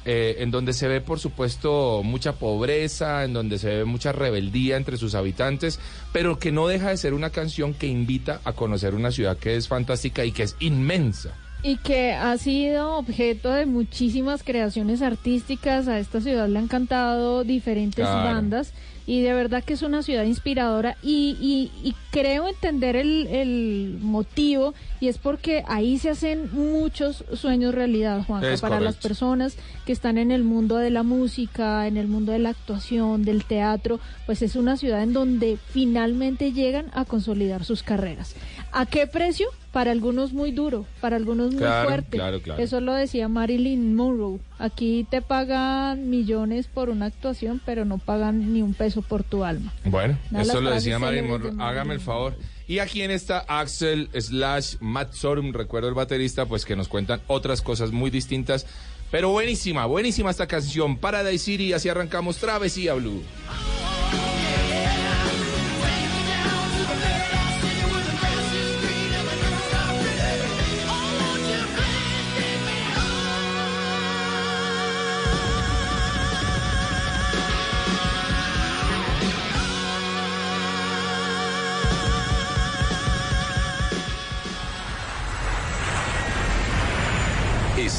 eh, en donde se ve, por supuesto, mucha pobreza, en donde se ve mucha rebeldía entre sus habitantes, pero que no deja de ser una canción que invita a conocer una ciudad que es fantástica y que es inmensa. Y que ha sido objeto de muchísimas creaciones artísticas. A esta ciudad le han cantado diferentes Claro. bandas. Y de verdad que es una ciudad inspiradora. Y, y- y creo entender el, el motivo. Y es porque ahí se hacen muchos sueños realidad, Juanca. Es para las personas que están en el mundo de la música, en el mundo de la actuación, del teatro. Pues es una ciudad en donde finalmente llegan a consolidar sus carreras. ¿A qué precio? Para algunos muy duro, para algunos muy Claro, fuerte. claro, claro. Eso lo decía Marilyn Monroe. Aquí te pagan millones por una actuación, pero no pagan ni un peso por tu alma. Bueno, eso lo decía Marilyn Monroe. Hágame el favor. Y aquí en esta Axel slash Matt Sorum, recuerdo el baterista, pues que nos cuentan otras cosas muy distintas. Pero buenísima, buenísima esta canción. Paradise City, así arrancamos Travesía Blue.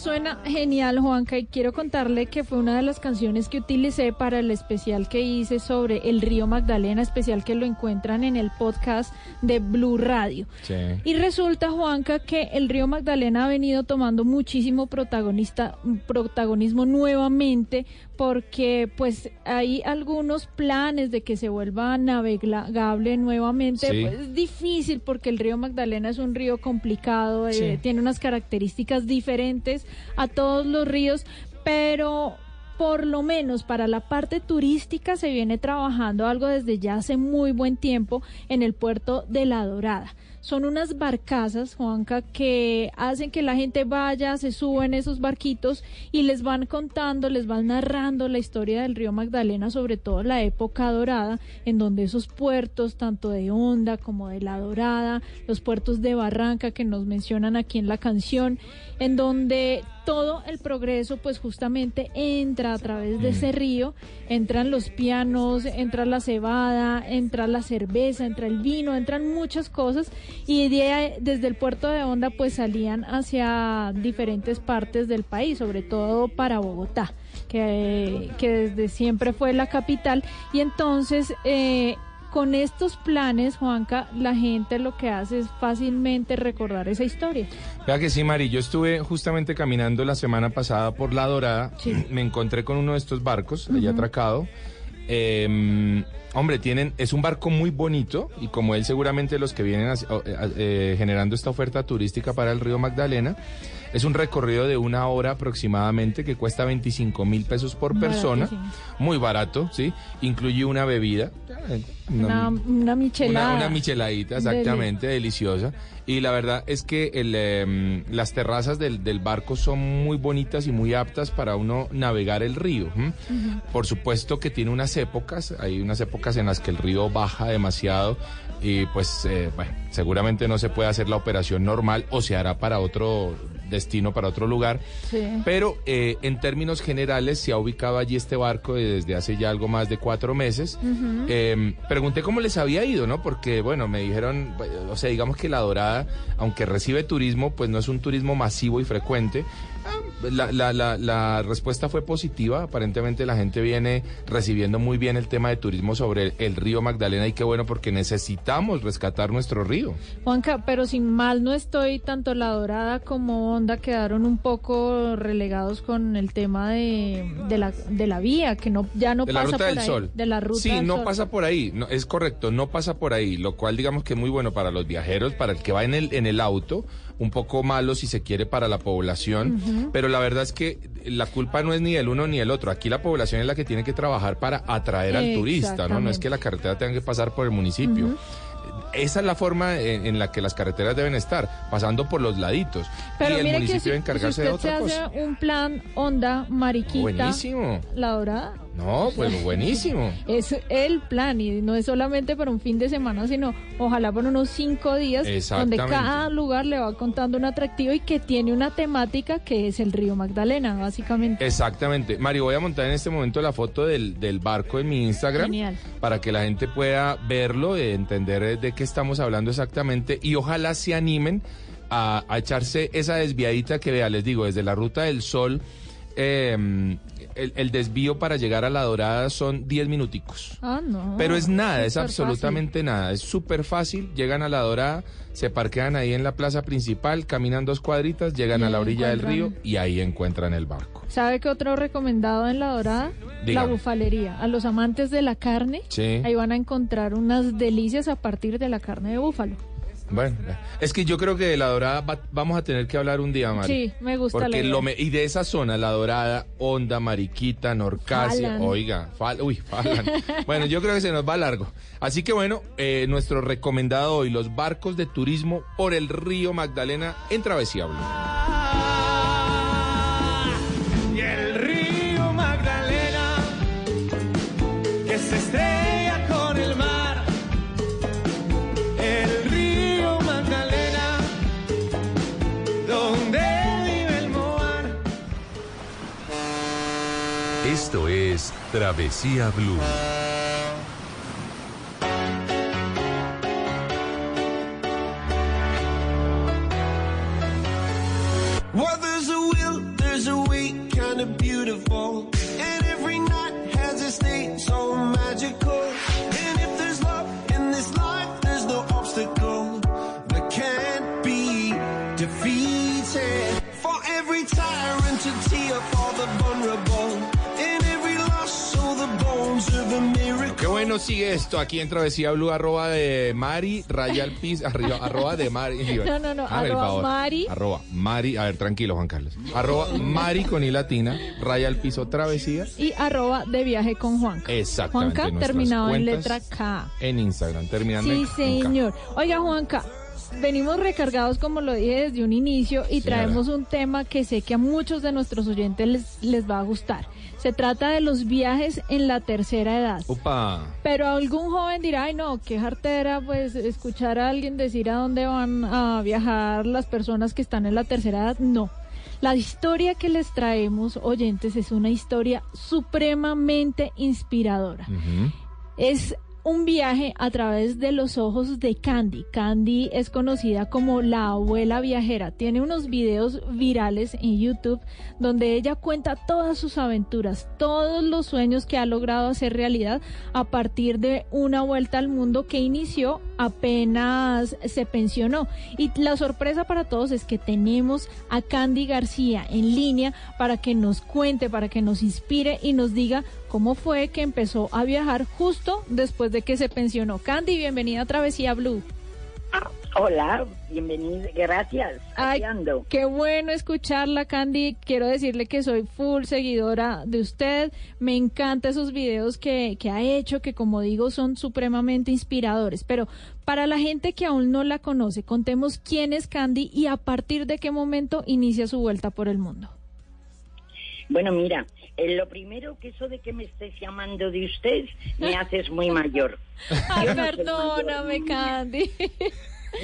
Suena genial, Juanca, y quiero contarle que fue una de las canciones que utilicé para el especial que hice sobre el río Magdalena, especial que lo encuentran en el podcast de Blue Radio. Sí. Y resulta, Juanca, que el río Magdalena ha venido tomando muchísimo protagonista, protagonismo nuevamente porque pues hay algunos planes de que se vuelva navegable nuevamente. Sí. Pues, es difícil porque el río Magdalena es un río complicado, eh, tiene unas características diferentes a todos los ríos, pero por lo menos para la parte turística se viene trabajando algo desde ya hace muy buen tiempo en el puerto de La Dorada. Son unas barcazas, Juanca, que hacen que la gente vaya, se suba en esos barquitos y les van contando, les van narrando la historia del río Magdalena, sobre todo la época dorada, en donde esos puertos, tanto de Honda como de La Dorada, los puertos de Barranca que nos mencionan aquí en la canción, en donde todo el progreso pues justamente entra a través de ese río, entran los pianos, entra la cebada, entra la cerveza, entra el vino, entran muchas cosas y de desde el puerto de Honda pues salían hacia diferentes partes del país, sobre todo para Bogotá. Que, que desde siempre fue la capital y entonces eh, con estos planes, Juanca, la gente lo que hace es fácilmente recordar esa historia. Vea que sí, Mari, yo estuve justamente caminando la semana pasada por La Dorada, me encontré con uno de estos barcos, allá atracado. Eh, hombre, tienen, es un barco muy bonito y como él seguramente los que vienen eh, eh, generando esta oferta turística para el río Magdalena, es un recorrido de una hora aproximadamente que cuesta 25 mil pesos por persona, Baratísimo. muy barato, ¿sí? Incluye una bebida, Una, una michelada. una, una micheladita, exactamente, deliciosa. Y la verdad es que el, em, las terrazas del, del barco son muy bonitas y muy aptas para uno navegar el río. Por supuesto que tiene unas épocas, hay unas épocas en las que el río baja demasiado y pues eh, bueno, seguramente no se puede hacer la operación normal o se hará para otro destino, para otro lugar. Sí. Pero eh, en términos generales se ha ubicado allí este barco desde hace ya algo más de cuatro meses. Eh, pregunté cómo les había ido, ¿no? Porque, bueno, me dijeron, o sea, digamos que La Dorada, aunque recibe turismo, pues no es un turismo masivo y frecuente. La, la, la, la respuesta fue positiva. Aparentemente la gente viene recibiendo muy bien el tema de turismo sobre el, el río Magdalena y qué bueno porque necesitamos rescatar nuestro río. Juanca, pero sin mal no estoy, tanto La Dorada como Honda quedaron un poco relegados con el tema de, de, la, de la vía, que no ya no de la pasa ruta por del ahí. sol. De la ruta Sí, del no sol. pasa por ahí. No, es correcto, no pasa por ahí. Lo cual, digamos que es muy bueno para los viajeros, para el que va en el, en el auto, un poco malo si se quiere para la población. Pero la verdad es que la culpa no es ni del uno ni del otro. Aquí la población es la que tiene que trabajar para atraer al turista, ¿no? No es que la carretera tenga que pasar por el municipio. Esa es la forma en, en la que las carreteras deben estar, pasando por los laditos. Pero y el mire que municipio si, debe si encargarse usted de se otra hace cosa. un plan Honda Mariquita, Buenísimo. La Dorada, No, pues buenísimo. es el plan y no es solamente para un fin de semana, sino ojalá por unos cinco días, donde cada lugar le va contando un atractivo y que tiene una temática que es el río Magdalena, básicamente. Exactamente. Mario, voy a montar en este momento la foto del, del barco en mi Instagram Genial. para que la gente pueda verlo, eh, entender eh, de qué estamos hablando exactamente y ojalá se animen a, a echarse esa desviadita que vea, les digo, desde la Ruta del Sol. eh, el, el desvío para llegar a la dorada son 10 minuticos. Ah, no. Pero es nada, es absolutamente nada. Es súper fácil. Llegan a la Dorada, se parquean ahí en la plaza principal, caminan dos cuadritas, llegan a la orilla del río y ahí encuentran el barco. ¿Sabe qué otro recomendado en La Dorada? La bufalería. A los amantes de la carne, Sí. ahí van a encontrar unas delicias a partir de la carne de búfalo. Bueno, es que yo creo que de la Dorada va- vamos a tener que hablar un día, Mari. Sí, me gusta Porque idea. lo me- y de esa zona, la Dorada, Honda, Mariquita, Norcasia, oiga, fal- uy, Falan. bueno, yo creo que se nos va largo. Así que bueno, eh, nuestro recomendado hoy, los barcos de turismo por el río Magdalena en Travesía Blue. Travesía Blue. Well, there's a will, there's a way, kind of beautiful. And every night has a state so magical. Bueno sigue esto aquí en Travesía Blue, arroba de Mari, raya al piso, arriba, arroba de Mari. No, no, no, Hágame el arroba favor. Mari. Arroba Mari, a ver, tranquilo Juan Carlos. Arroba Mari con I latina, raya al piso, Travesía. Y arroba de viaje con Juanca. Exactamente. Juanca nuestras terminado en cuentas letra K. En Instagram, terminando Sí, en K. señor. Oiga, Juanca, venimos recargados, como lo dije desde un inicio, y traemos un tema que sé que a muchos de nuestros oyentes les, les va a gustar. Se trata de los viajes en la tercera edad. Upa. Pero algún joven dirá, ay no, qué jartera, pues escuchar a alguien decir a dónde van a viajar las personas que están en la tercera edad. No. La historia que les traemos, oyentes, es una historia supremamente inspiradora. Es un viaje a través de los ojos de Candy. Candy es conocida como la abuela viajera. Tiene unos videos virales en YouTube donde ella cuenta todas sus aventuras, todos los sueños que ha logrado hacer realidad a partir de una vuelta al mundo que inició apenas se pensionó. Y la sorpresa para todos es que tenemos a Candy García en línea para que nos cuente, para que nos inspire y nos diga cómo fue que empezó a viajar justo después de que se pensionó. Candy, bienvenida a Travesía Blue. Hola, bienvenida, gracias. Ay, qué bueno escucharla, Candy. Quiero decirle que soy full seguidora de usted. Me encantan esos videos que, que ha hecho, que como digo son supremamente inspiradores. Pero para la gente que aún no la conoce, contemos quién es Candy y a partir de qué momento inicia su vuelta por el mundo. Bueno, mira, lo primero que eso de que me estés llamando de usted me haces muy mayor. Ay, no perdóname, Candy.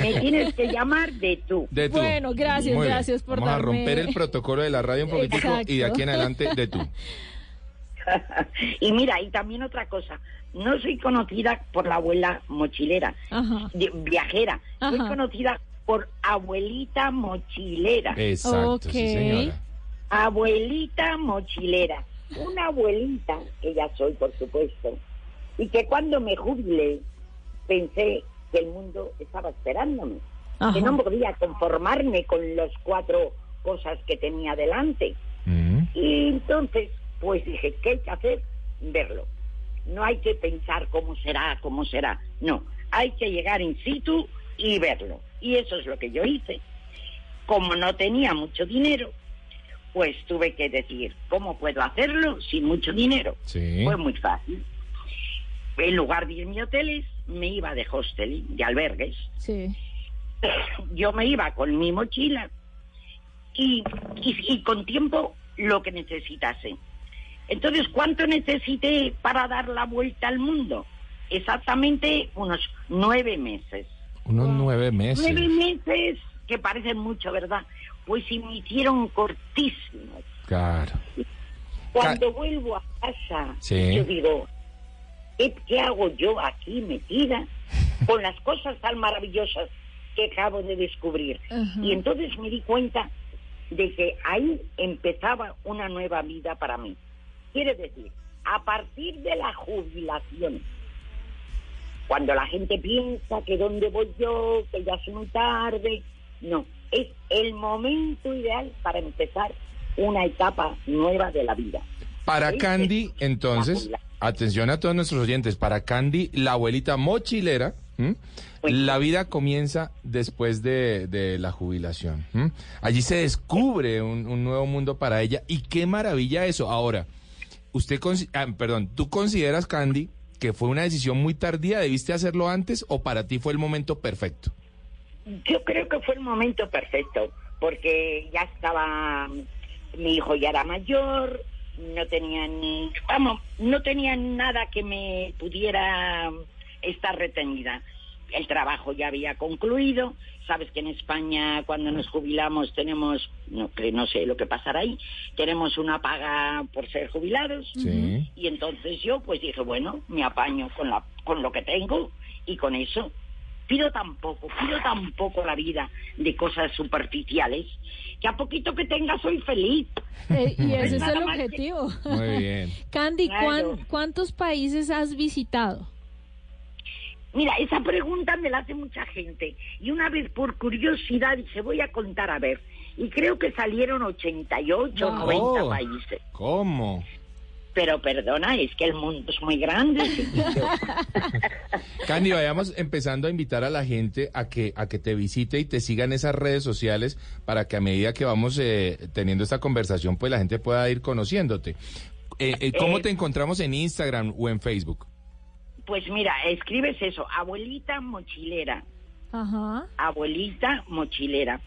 Me tienes que llamar de tú. De tú. Bueno, gracias, Muy bien. gracias por Vamos a romper el protocolo de la radio un poquitico Exacto. y de aquí en adelante de tú. y mira, y también otra cosa. No soy conocida por la abuela mochilera, Ajá. de- viajera. Soy conocida por abuelita mochilera. Exacto, sí, señora. Abuelita mochilera. Una abuelita, que ya soy, por supuesto, y que cuando me jubilé pensé que el mundo estaba esperándome, Ajá. que no podía conformarme con las cuatro cosas que tenía delante. Y entonces, pues dije, ¿qué hay que hacer? Verlo. No hay que pensar cómo será, cómo será. No, hay que llegar in situ y verlo. Y eso es lo que yo hice. Como no tenía mucho dinero, pues tuve que decir, ¿cómo puedo hacerlo sin mucho dinero? Sí. Fue muy fácil. En lugar de irme a hoteles, me iba de hostel, de albergues. Sí. Yo me iba con mi mochila y, y, y con tiempo lo que necesitase. Entonces, ¿cuánto necesité para dar la vuelta al mundo? Exactamente unos nueve meses. Unos nueve meses. Nueve meses que parecen mucho, ¿verdad? Pues se me hicieron cortísimos. Claro. Cuando vuelvo a casa, Sí. yo digo, ¿qué, qué hago yo aquí metida con las cosas tan maravillosas que acabo de descubrir? Y entonces me di cuenta de que ahí empezaba una nueva vida para mí. Quiere decir, a partir de la jubilación, cuando la gente piensa que dónde voy yo, que ya es muy tarde, no, es el momento ideal para empezar una etapa nueva de la vida. Para ¿Sí? Candy, entonces, atención a todos nuestros oyentes, para Candy, la abuelita mochilera, ¿m? la vida comienza después de, de la jubilación. ¿m? Allí se descubre un, un nuevo mundo para ella y qué maravilla eso. Ahora, usted, ah, perdón, ¿tú consideras, Candy, que fue una decisión muy tardía? ¿Debiste hacerlo antes o para ti fue el momento perfecto? Yo creo que fue el momento perfecto, porque ya estaba, mi hijo ya era mayor, no tenía ni, vamos, no tenía nada que me pudiera estar retenida. El trabajo ya había concluido, sabes que en España cuando nos jubilamos tenemos, no, que no sé lo que pasará ahí, tenemos una paga por ser jubilados. Sí. Y entonces yo pues dije, bueno, me apaño con, la, con lo que tengo y con eso. Pido tampoco, pido tampoco la vida de cosas superficiales, que a poquito que tenga soy feliz. Eh, y ese es el objetivo. Muy bien. Candy, Claro. ¿cuán- ¿cuántos países has visitado? Mira, esa pregunta me la hace mucha gente. Y una vez por curiosidad dije, voy a contar a ver. Y creo que salieron 88 o 90 Oh. países. ¿Cómo? Pero perdona, es que el mundo es muy grande. Candy, vayamos empezando a invitar a la gente a que, a que te visite y te siga en esas redes sociales para que a medida que vamos eh, teniendo esta conversación, pues la gente pueda ir conociéndote. Eh, eh, ¿Cómo Eh, te encontramos en Instagram o en Facebook? pues mira, escribes eso, abuelita mochilera. Ajá. abuelita mochilera.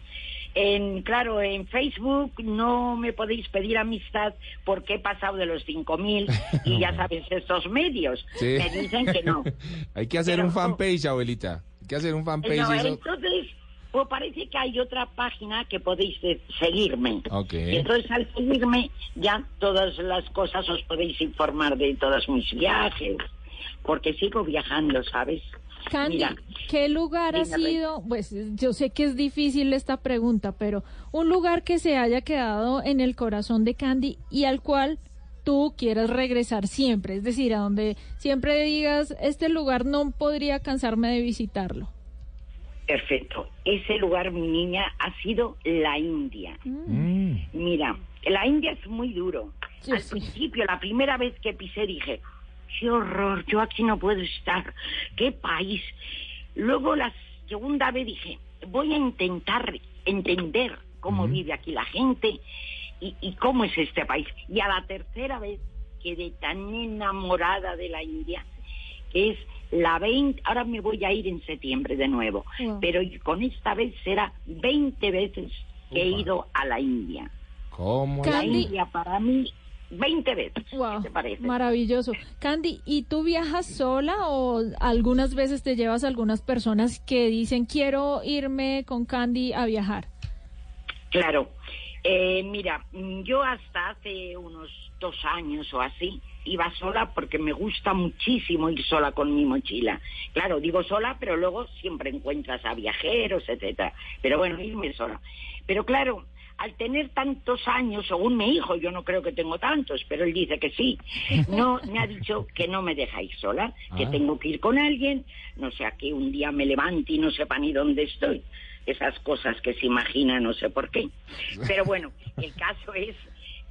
En, claro, en Facebook no me podéis pedir amistad porque he pasado de los 5.000 y ya sabes, estos medios Sí. me dicen que no. Hay que hacer Pero- un fanpage, abuelita. Hay que hacer un fanpage. No, eso- entonces, pues parece que hay otra página que podéis eh, seguirme. Ok. Y entonces al seguirme ya todas las cosas os podéis informar de todos mis viajes, porque sigo viajando, ¿sabes? Candy, Mira, ¿qué lugar ha sido? Pues yo sé que es difícil esta pregunta, pero un lugar que se haya quedado en el corazón de Candy y al cual tú quieras regresar siempre, es decir, a donde siempre digas, este lugar no podría cansarme de visitarlo. Perfecto. Ese lugar, mi niña, ha sido la India. Mm. Mira, la India es muy duro. Sí, Al sí. principio, la primera vez que pisé, dije, qué horror, yo aquí no puedo estar, qué país. Luego, la segunda vez dije, voy a intentar entender cómo vive aquí la gente y, y cómo es este país. Y a la tercera vez quedé tan enamorada de la India que es la 20, ahora me voy a ir en septiembre de nuevo, Wow. pero con esta vez será 20 veces que he ido a la India. ¿Cómo? La Candy. India para mí, 20 veces. Wow, ¿Qué te parece? maravilloso. Candy, ¿y tú viajas sola o algunas veces te llevas a algunas personas que dicen quiero irme con Candy a viajar? Claro. Eh, mira, mm, yo hasta hace unos dos años o así iba sola porque me gusta muchísimo ir sola con mi mochila. Claro, digo sola, pero luego siempre encuentras a viajeros, etcétera. Pero bueno, irme sola. Pero claro, al tener tantos años, según mi hijo, yo no creo que tengo tantos, pero él dice que sí, no me ha dicho que no me deja ir sola, que Ah. tengo que ir con alguien, no sea que un día me levante y no sepa ni dónde estoy. Esas cosas que se imagina, no sé por qué. Pero bueno, el caso es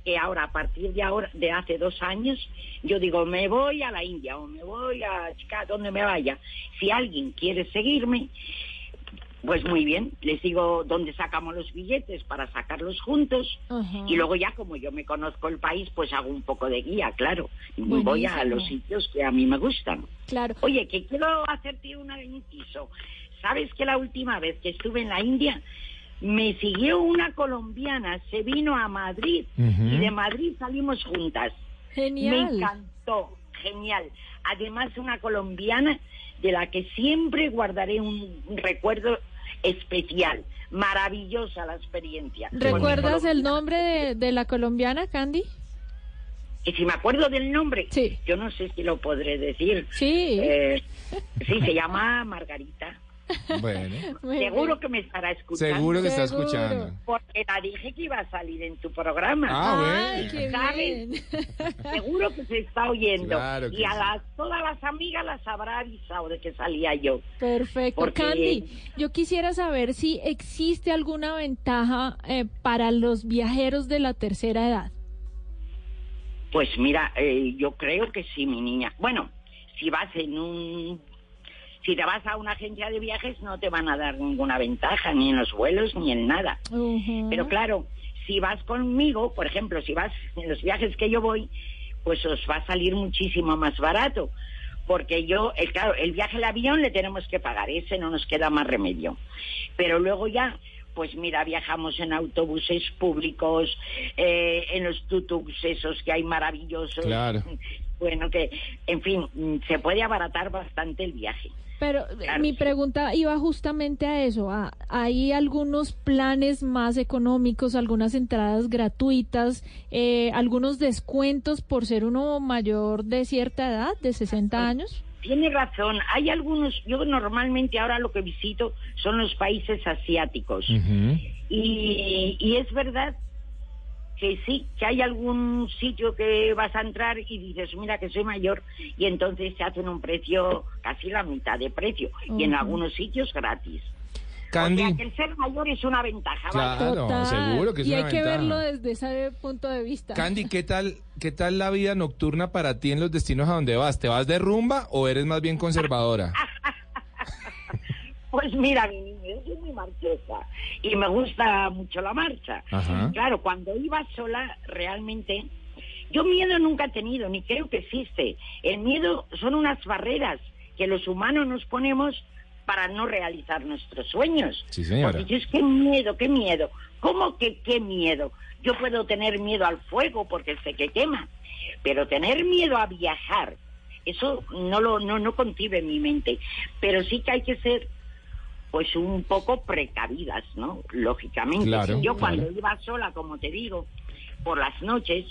que ahora, a partir de ahora, de hace dos años, yo digo, me voy a la India o me voy a Chicago, donde me vaya. Si alguien quiere seguirme, pues muy bien, les digo dónde sacamos los billetes para sacarlos juntos y luego ya como yo me conozco el país, pues hago un poco de guía, claro. Buenísimo. Voy a los sitios que a mí me gustan. Claro. Oye, que quiero hacerte una inciso. ¿Sabes que la última vez que estuve en la India me siguió una colombiana, se vino a Madrid y de Madrid salimos juntas? Genial. Me encantó, genial. Además, una colombiana de la que siempre guardaré un recuerdo especial. Maravillosa la experiencia. ¿Recuerdas el nombre de, de la colombiana, Candy? Y si me acuerdo del nombre, Sí. yo no sé si lo podré decir. Sí. Eh, sí, se llama Margarita. Bueno, Seguro que me estará escuchando. seguro que está escuchando. Porque la dije que iba a salir en tu programa. Ah, Ay, bueno. qué ¿Sabes? Seguro que se está oyendo. Claro que y a sí. las, todas las amigas las habrá avisado de que salía yo. Perfecto. Porque- Candy, yo quisiera saber si existe alguna ventaja eh, para los viajeros de la tercera edad. Pues mira, eh, yo creo que sí, mi niña. Bueno, si vas en un... Si te vas a una agencia de viajes no te van a dar ninguna ventaja, ni en los vuelos, ni en nada. Pero claro, si vas conmigo, por ejemplo, si vas en los viajes que yo voy, pues os va a salir muchísimo más barato. Porque yo, el, claro, el viaje al avión le tenemos que pagar, ese no nos queda más remedio. Pero luego ya, pues mira, viajamos en autobuses públicos, eh, en los tutuks esos que hay maravillosos. Claro. Bueno, que, en fin, se puede abaratar bastante el viaje. Pero eh, Claro, mi sí. pregunta iba justamente a eso. a- ¿Hay algunos planes más económicos, algunas entradas gratuitas, eh, algunos descuentos por ser uno mayor de cierta edad, de 60 años? Tiene razón, hay algunos, yo normalmente ahora lo que visito son los países asiáticos. Y, y es verdad que sí, que hay algún sitio que vas a entrar y dices, mira que soy mayor, y entonces se hacen un precio casi la mitad de precio, y en algunos sitios gratis. Candy. O sea que el ser mayor es una ventaja. ¿vale? Claro, Total. seguro que es y una hay que ventaja. verlo desde ese punto de vista. Candy, ¿qué tal, ¿qué tal la vida nocturna para ti en los destinos a donde vas? ¿Te vas de rumba o eres más bien conservadora? Pues mira, yo soy muy marchosa y me gusta mucho la marcha. Ajá. Claro, cuando iba sola, realmente, yo miedo nunca he tenido, ni creo que existe. El miedo son unas barreras que los humanos nos ponemos para no realizar nuestros sueños. Sí, señora. Porque yo es que miedo, qué miedo. ¿Cómo que qué miedo? Yo puedo tener miedo al fuego porque sé que quema, pero tener miedo a viajar, eso no lo no no concibe en mi mente. Pero sí que hay que ser pues un poco precavidas, ¿no? Lógicamente. Claro, yo claro. cuando iba sola, como te digo, por las noches,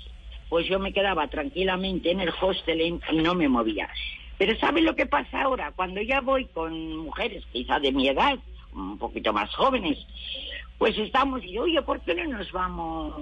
pues yo me quedaba tranquilamente en el hostel en- y no me movía. Pero ¿sabes lo que pasa ahora? Cuando ya voy con mujeres quizá de mi edad, un poquito más jóvenes, pues estamos y oye, ¿por qué no nos vamos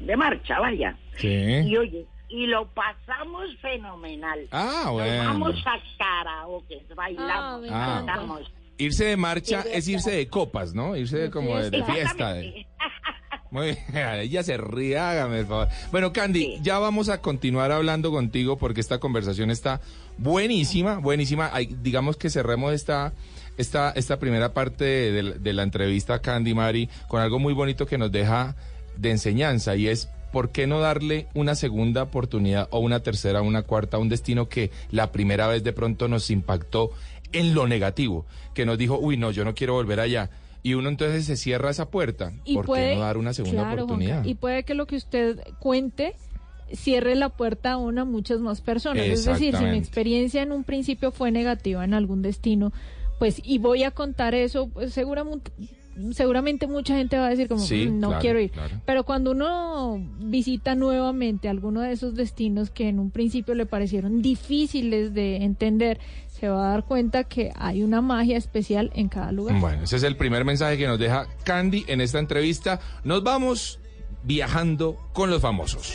de marcha, vaya? Sí. Y oye, y lo pasamos fenomenal. Ah, bueno. Nos vamos a karaoke, bailamos, Ah. cantamos. Irse de marcha es irse de copas, ¿no? Irse de como de, de fiesta. De- Muy bien, ella se ríe, hágame el favor. Bueno, Candy, ya vamos a continuar hablando contigo porque esta conversación está buenísima, buenísima. Ay, digamos que cerremos esta, esta, esta primera parte de, de la- entrevista, Candy Mari, con algo muy bonito que nos deja de enseñanza y es ¿por qué no darle una segunda oportunidad o una tercera, una cuarta a un destino que la primera vez de pronto nos impactó en lo negativo? Que nos dijo, uy, no, yo no quiero volver allá. Y uno entonces se cierra esa puerta. Y ¿Por puede- qué no dar una segunda claro, oportunidad? Juanca, y puede que lo que usted cuente cierre la puerta a una muchas más personas. Es decir, si mi experiencia en un principio fue negativa en algún destino, pues y voy a contar eso, pues seguramente seguramente mucha gente va a decir como Sí, "Mm, no claro, quiero ir. claro. Pero cuando uno visita nuevamente alguno de esos destinos que en un principio le parecieron difíciles de entender, se va a dar cuenta que hay una magia especial en cada lugar. Bueno, ese es el primer mensaje que nos deja Candy en esta entrevista. Nos vamos viajando con los famosos.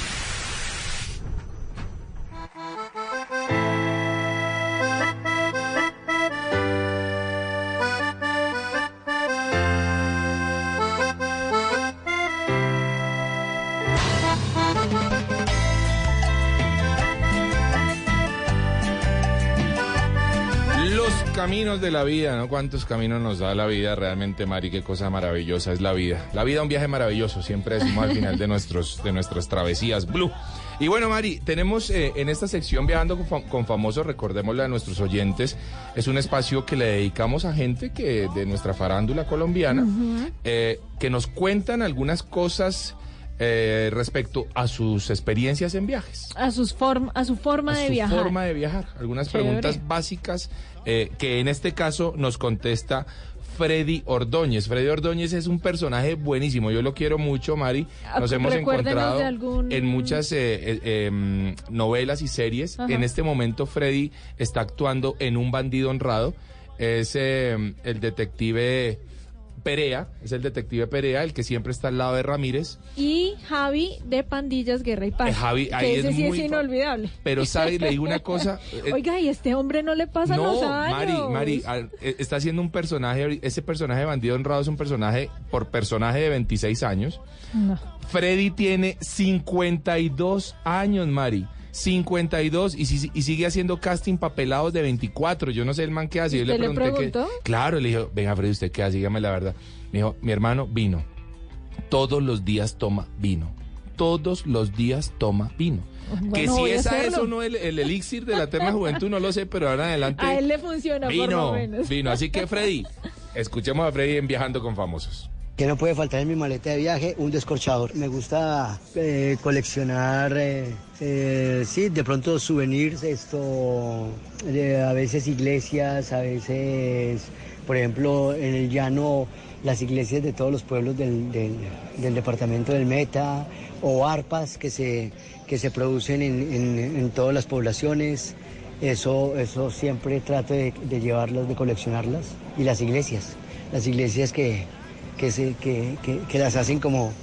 Caminos de la vida, ¿no? Cuántos caminos nos da la vida realmente, Mari, qué cosa maravillosa es la vida. La vida un viaje maravilloso, siempre decimos al final de nuestros de nuestras travesías Blue. Y bueno, Mari, tenemos eh, en esta sección Viajando con, fam- con Famosos, recordémosle a nuestros oyentes, es un espacio que le dedicamos a gente que de nuestra farándula colombiana, eh, que nos cuentan algunas cosas eh, respecto a sus experiencias en viajes. A, sus form, a su forma a de su viajar. forma de viajar. Algunas Chévere. preguntas básicas eh, que en este caso nos contesta Freddy Ordóñez. Freddy Ordóñez es un personaje buenísimo. Yo lo quiero mucho, Mari. Nos Ah, hemos recuérdenos encontrado algún- en muchas eh, eh, em, novelas y series. Ajá. En este momento, Freddy está actuando en Un bandido honrado. Es em, el detective Perea, es el detective Perea, el que siempre está al lado de Ramírez. Y Javi de Pandillas Guerra y Paz. Eh, Javi, que ahí ese es sí muy es inolvidable. Pero, ¿sabe? Le digo una cosa. eh, Oiga, y este hombre no le pasan no, los años. Mari, Mari, eh, está haciendo un personaje, ese personaje de bandido honrado es un personaje por personaje de 26 años. No. Freddy tiene 52 años, Mari. 52 y, si- y sigue haciendo casting papelados de 24. Yo no sé el man qué hace. Yo le ¿Usted le pregunté que. Claro, le dijo, venga Freddy, ¿usted qué hace? Dígame la verdad. Me dijo, mi hermano vino. Todos los días toma vino. Todos los días toma vino. que si es a eso no el, el elixir de la eterna juventud, no lo sé, pero ahora adelante. A él le funciona por lo Vino, menos. vino. Así que Freddy, escuchemos a Freddy en Viajando con Famosos. Que no puede faltar en mi maleta de viaje un descorchador. Me gusta eh, coleccionar, eh, eh, sí, de pronto souvenirs, esto, a veces iglesias, a veces, por ejemplo, en el llano, las iglesias de todos los pueblos del, del- del departamento del Meta, o arpas que se, que se producen en, en- en todas las poblaciones. Eso, eso siempre trato de, de llevarlas, de coleccionarlas. Y las iglesias, las iglesias que, que, se, que, que- que las hacen como,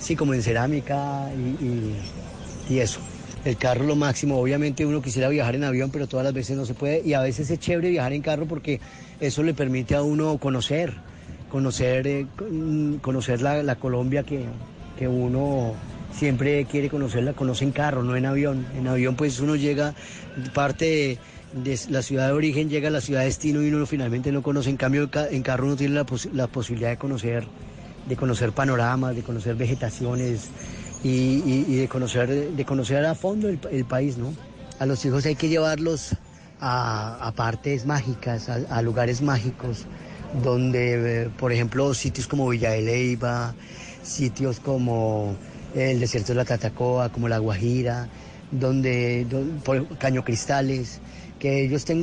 sí, como en cerámica y, y- eso. El carro lo máximo, obviamente uno quisiera viajar en avión, pero todas las veces no se puede. Y a veces es chévere viajar en carro porque eso le permite a uno conocer, conocer, eh, con- conocer la, la Colombia que, que uno siempre quiere conocerla, conoce en carro, no en avión. En avión pues uno llega, parte la ciudad de origen, llega a la ciudad de destino y uno finalmente no conoce. En cambio ca- en carro uno tiene la, pos- la posibilidad de conocer, de conocer panoramas, de conocer vegetaciones y, de, conocer, de conocer a fondo el, el país, ¿no? A los hijos hay que llevarlos a, a partes mágicas, a, lugares mágicos, donde, eh, por ejemplo, sitios como Villa de Leyva, sitios como el desierto de la Tatacoa, como La Guajira, donde, don- por Caño Cristales, que ellos tengan